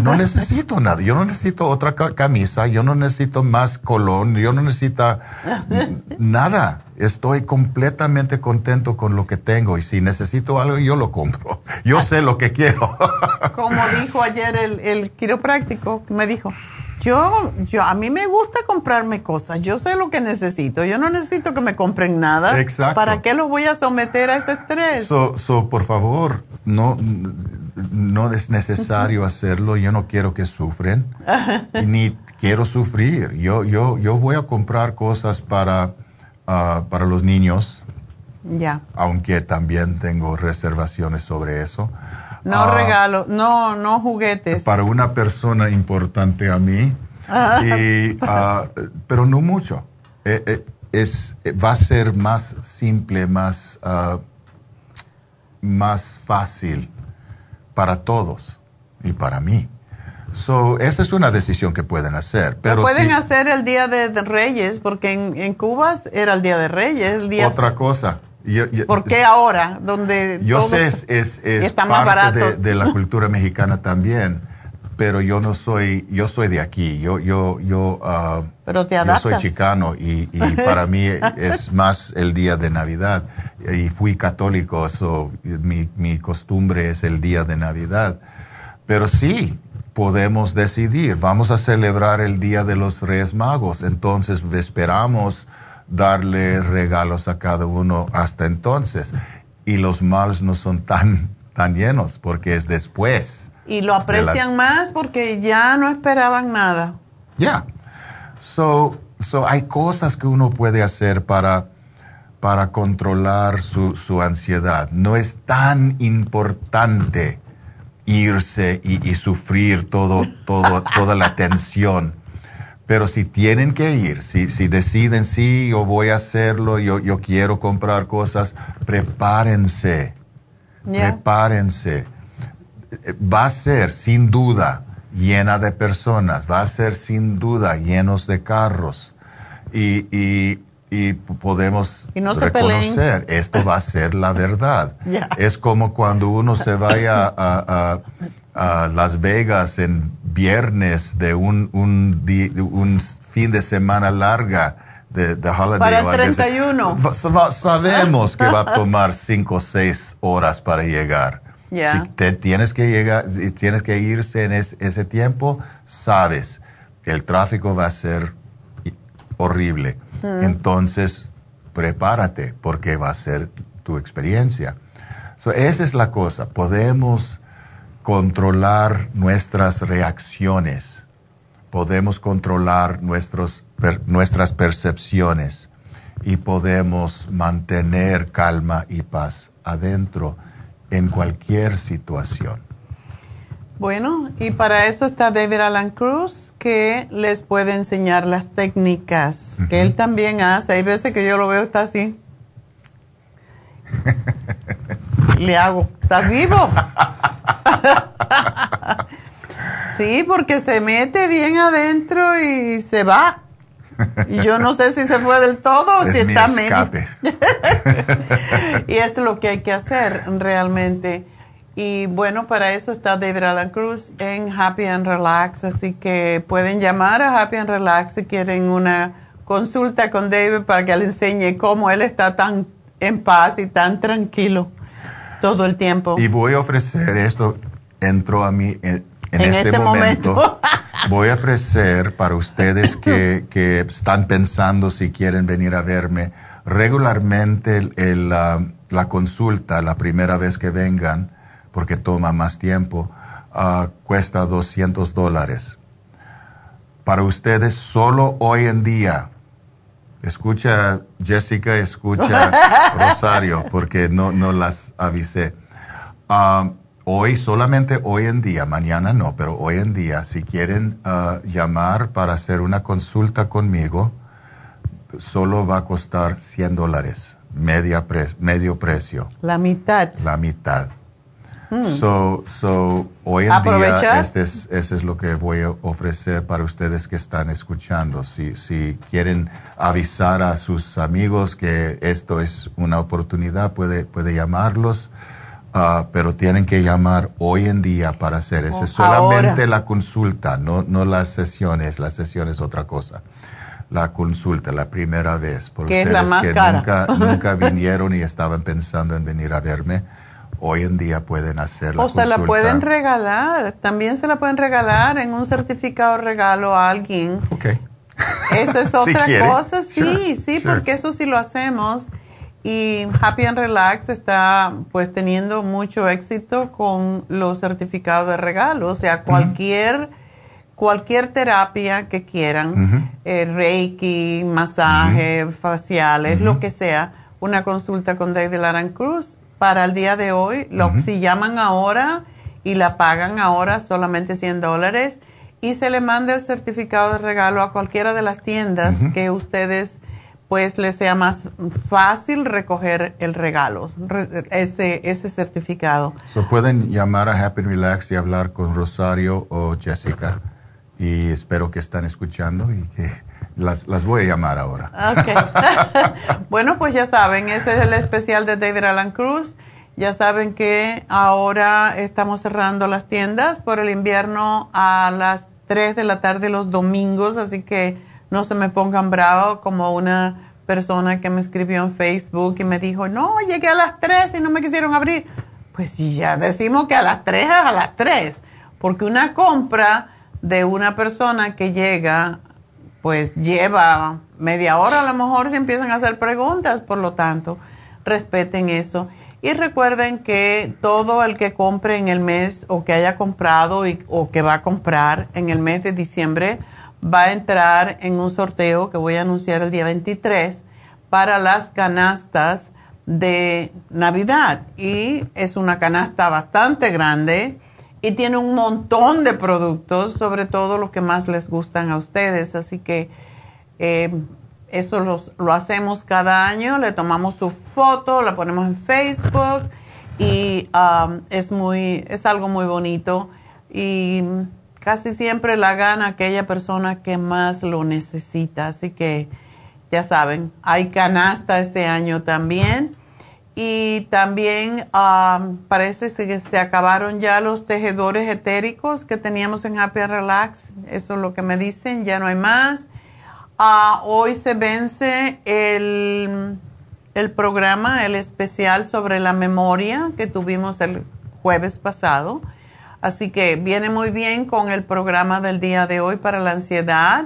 No necesito nada. Yo no necesito otra ca- camisa, yo no necesito más colón, yo no necesito nada. Estoy completamente contento con lo que tengo y si necesito algo yo lo compro. Yo sé lo que quiero. Como dijo ayer el, el quiropráctico, me dijo, yo, yo, a mí me gusta comprarme cosas, yo sé lo que necesito, yo no necesito que me compren nada. Exacto. ¿Para qué los voy a someter a ese estrés? So, so, por favor, no, no es necesario hacerlo. Yo no quiero que sufren, ni quiero sufrir. Yo, yo, yo voy a comprar cosas para, ah, para los niños, ya. aunque también tengo reservaciones sobre eso. No Ah, regalo, no, no juguetes. Para una persona importante a mí, y, ah, pero no mucho. Eh, eh, es, eh, va a ser más simple, más, más fácil para todos y para mí. So, esa es una decisión que pueden hacer. Pero Lo pueden hacer el Día de, de Reyes, porque en, en Cuba era el Día de Reyes, el día... otra cosa. Yo, yo- ¿Por qué ahora? Donde Yo todo sé, es, es, es está parte de, de la cultura mexicana también, pero yo no soy, yo soy de aquí, yo, yo, yo, ah, Pero te yo soy chicano y, y para mí es más el día de Navidad y fui católico, so, mi, mi costumbre es el día de Navidad, pero sí podemos decidir, vamos a celebrar el día de los Reyes Magos, entonces esperamos darle regalos a cada uno hasta entonces. Y los malos no son tan, tan llenos porque es después. Y lo aprecian más porque ya no esperaban nada. Ya. So, so hay cosas que uno puede hacer para, para controlar su, su ansiedad. No es tan importante irse y, y sufrir todo, todo, toda la tensión. Pero si tienen que ir, si, si deciden, sí, yo voy a hacerlo, yo, yo quiero comprar cosas, prepárense, prepárense. Eh, Va a ser, sin duda, llena de personas, va a ser, sin duda, llenos de carros. Y, y, y podemos Y no reconocer, esto va a ser la verdad. Es como cuando uno se vaya a, a- a Las Vegas en viernes de un, un, di- un fin de semana larga de, de holiday. Para el o algo así. 31. Va- sa- Sabemos que va a tomar cinco o seis horas para llegar. Si te tienes que llegar, si tienes que irse en es- ese tiempo, sabes que el tráfico va a ser horrible. Entonces, prepárate porque va a ser tu experiencia. So, esa es la cosa. Podemos controlar nuestras reacciones. Podemos controlar nuestros, per- nuestras percepciones y podemos mantener calma y paz adentro en cualquier situación. Bueno, y para eso está David Alan Cruz, que les puede enseñar las técnicas que él también hace. Hay veces que yo lo veo, está así. Le hago, ¿estás vivo? sí, porque se mete bien adentro y se va. Y yo no sé si se fue del todo o Es si está medio. y es lo que hay que hacer realmente. Y bueno, para eso está David Alan Cruz en Happy and Relax, así que pueden llamar a Happy and Relax si quieren una consulta con David para que le enseñe cómo él está tan en paz y tan tranquilo todo el tiempo. Y voy a ofrecer esto, entró a mí en, en En este, este momento. momento. voy a ofrecer para ustedes que, que están pensando si quieren venir a verme, regularmente el- el, la consulta, la primera vez que vengan, porque toma más tiempo, ah, cuesta 200 dólares. Para ustedes, solo hoy en día, escucha Jessica, escucha Rosario, porque no, no las avisé. Ah, hoy, solamente hoy en día, mañana no, pero hoy en día, si quieren ah, llamar para hacer una consulta conmigo, solo va a costar 100 dólares, media pre- medio precio, La mitad. la mitad. Mm. So, so, hoy en día, este es, eso es lo que voy a ofrecer para ustedes que están escuchando. Si, si quieren avisar a sus amigos que esto es una oportunidad, puede, puede llamarlos, ah, pero tienen que llamar hoy en día para hacer eso. Oh, Es solamente ahora. la consulta, no, no las sesiones. La sesión es otra cosa. La consulta, la primera vez. Por Que es ustedes la más que cara. nunca, nunca vinieron y estaban pensando en venir a verme, hoy en día pueden hacer la O se la consulta. pueden regalar, también se la pueden regalar en un certificado de regalo a alguien. Ok. Eso es otra cosa, sí, Sure, sí, sure. porque eso sí lo hacemos. Y Happy and Relax está pues teniendo mucho éxito con los certificados de regalo. O sea, cualquier, cualquier terapia que quieran, eh, Reiki, masaje, faciales, lo que sea, una consulta con David Aran Cruz para el día de hoy. Lo, Ujú. Si llaman ahora y la pagan ahora solamente 100 dólares y se le manda el certificado de regalo a cualquiera de las tiendas que ustedes pues les sea más fácil recoger el regalo, re- ese, ese certificado. So, pueden llamar a Happy Relax y hablar con Rosario o Jessica. Y espero que están escuchando y que las, las voy a llamar ahora. Ok. bueno, pues ya saben, ese es el especial de David Alan Cruz. Ya saben que ahora estamos cerrando las tiendas por el invierno a las 3 de la tarde los domingos, así que no se me pongan bravos como una persona que me escribió en Facebook y me dijo, no, llegué a las 3 y no me quisieron abrir. Pues ya decimos que a las 3 es a las 3, porque una compra de una persona que llega pues lleva media hora a lo mejor si empiezan a hacer preguntas, por lo tanto, respeten eso. Y recuerden que todo el que compre en el mes o que haya comprado y- o que va a comprar en el mes de diciembre va a entrar en un sorteo que voy a anunciar el día 23 para las canastas de Navidad. Y es una canasta bastante grande y tiene un montón de productos, sobre todo los que más les gustan a ustedes. Así que eh, eso los- lo hacemos cada año, le tomamos su foto, la ponemos en Facebook y um, es, muy, es algo muy bonito y casi siempre la gana aquella persona que más lo necesita. Así que ya saben, hay canasta este año también. Y también um, parece que se acabaron ya los tejedores etéricos que teníamos en Happy Relax. Eso es lo que me dicen, ya no hay más. Ah, hoy se vence el, el programa, el especial sobre la memoria que tuvimos el jueves pasado. Así que viene muy bien con el programa del día de hoy para la ansiedad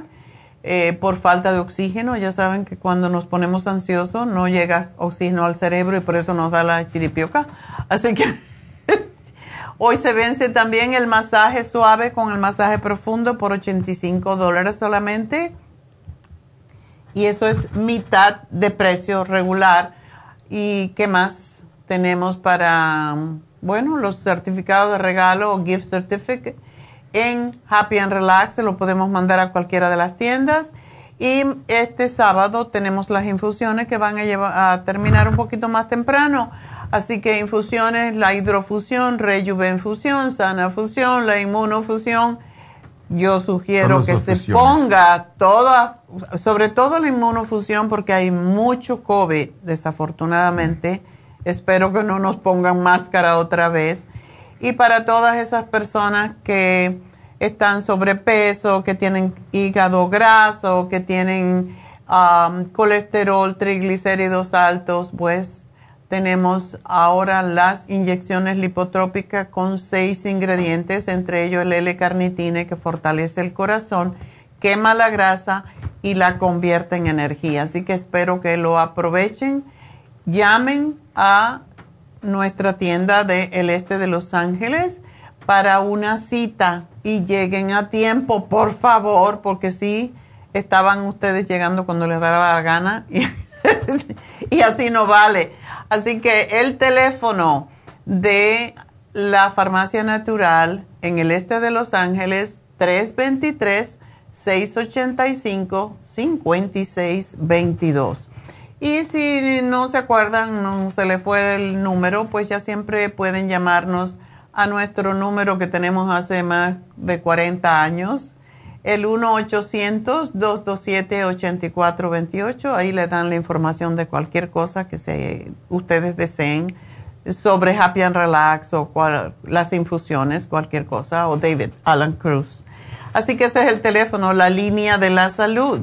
eh, por falta de oxígeno. Ya saben que cuando nos ponemos ansiosos no llega oxígeno al cerebro y por eso nos da la chiripioca. Así que hoy se vence también el masaje suave con el masaje profundo por 85 dólares solamente. Y eso es mitad de precio regular. ¿Y qué más tenemos para, bueno, los certificados de regalo o gift certificate? En Happy and Relax se lo podemos mandar a cualquiera de las tiendas. Y este sábado tenemos las infusiones que van a, llevar, a terminar un poquito más temprano. Así que infusiones, la hidrofusión, rejuvenfusión, sana fusión, la inmunofusión, yo sugiero que se ponga toda, sobre todo la inmunofusión, porque hay mucho COVID, desafortunadamente. Espero que no nos pongan máscara otra vez. Y para todas esas personas que están sobrepeso, que tienen hígado graso, que tienen um, colesterol, triglicéridos altos, pues tenemos ahora las inyecciones lipotrópicas con seis ingredientes, entre ellos el L-carnitine que fortalece el corazón, quema la grasa y la convierte en energía. Así que espero que lo aprovechen. Llamen a nuestra tienda del este de Los Ángeles para una cita y lleguen a tiempo, por favor, porque si estaban ustedes llegando cuando les daba la gana y, y así no vale. Así que el teléfono de la farmacia natural en el este de Los Ángeles, 323-685-5622. Y si no se acuerdan, no se le fue el número, pues ya siempre pueden llamarnos a nuestro número que tenemos hace más de 40 años, el 1-800-227-8428. Ahí le dan la información de cualquier cosa que se, ustedes deseen sobre Happy and Relax o las infusiones, cualquier cosa, o David Alan Cruz. Así que ese es el teléfono, la línea de la salud.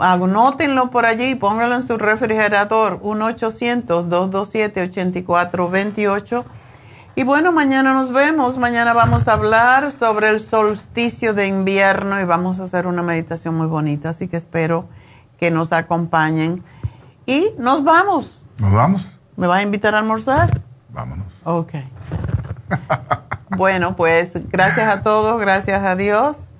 Anótenlo por allí, pónganlo en su refrigerador, 1-800-227-8428 y bueno, mañana nos vemos. Mañana vamos a hablar sobre el solsticio de invierno y vamos a hacer una meditación muy bonita. Así que espero que nos acompañen. Y nos vamos. ¿Nos vamos? ¿Me vas a invitar a almorzar? Vámonos. Ok. bueno, pues gracias a todos, gracias a Dios.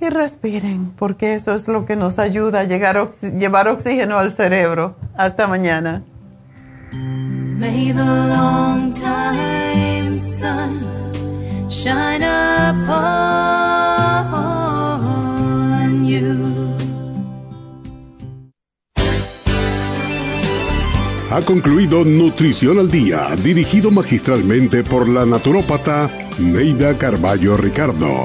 Y respiren, porque eso es lo que nos ayuda a llegar llevar oxígeno al cerebro. Hasta mañana. May the long time sun shine upon you. Ha concluido Nutrición al Día, dirigido magistralmente por la naturópata Neida Carballo Ricardo.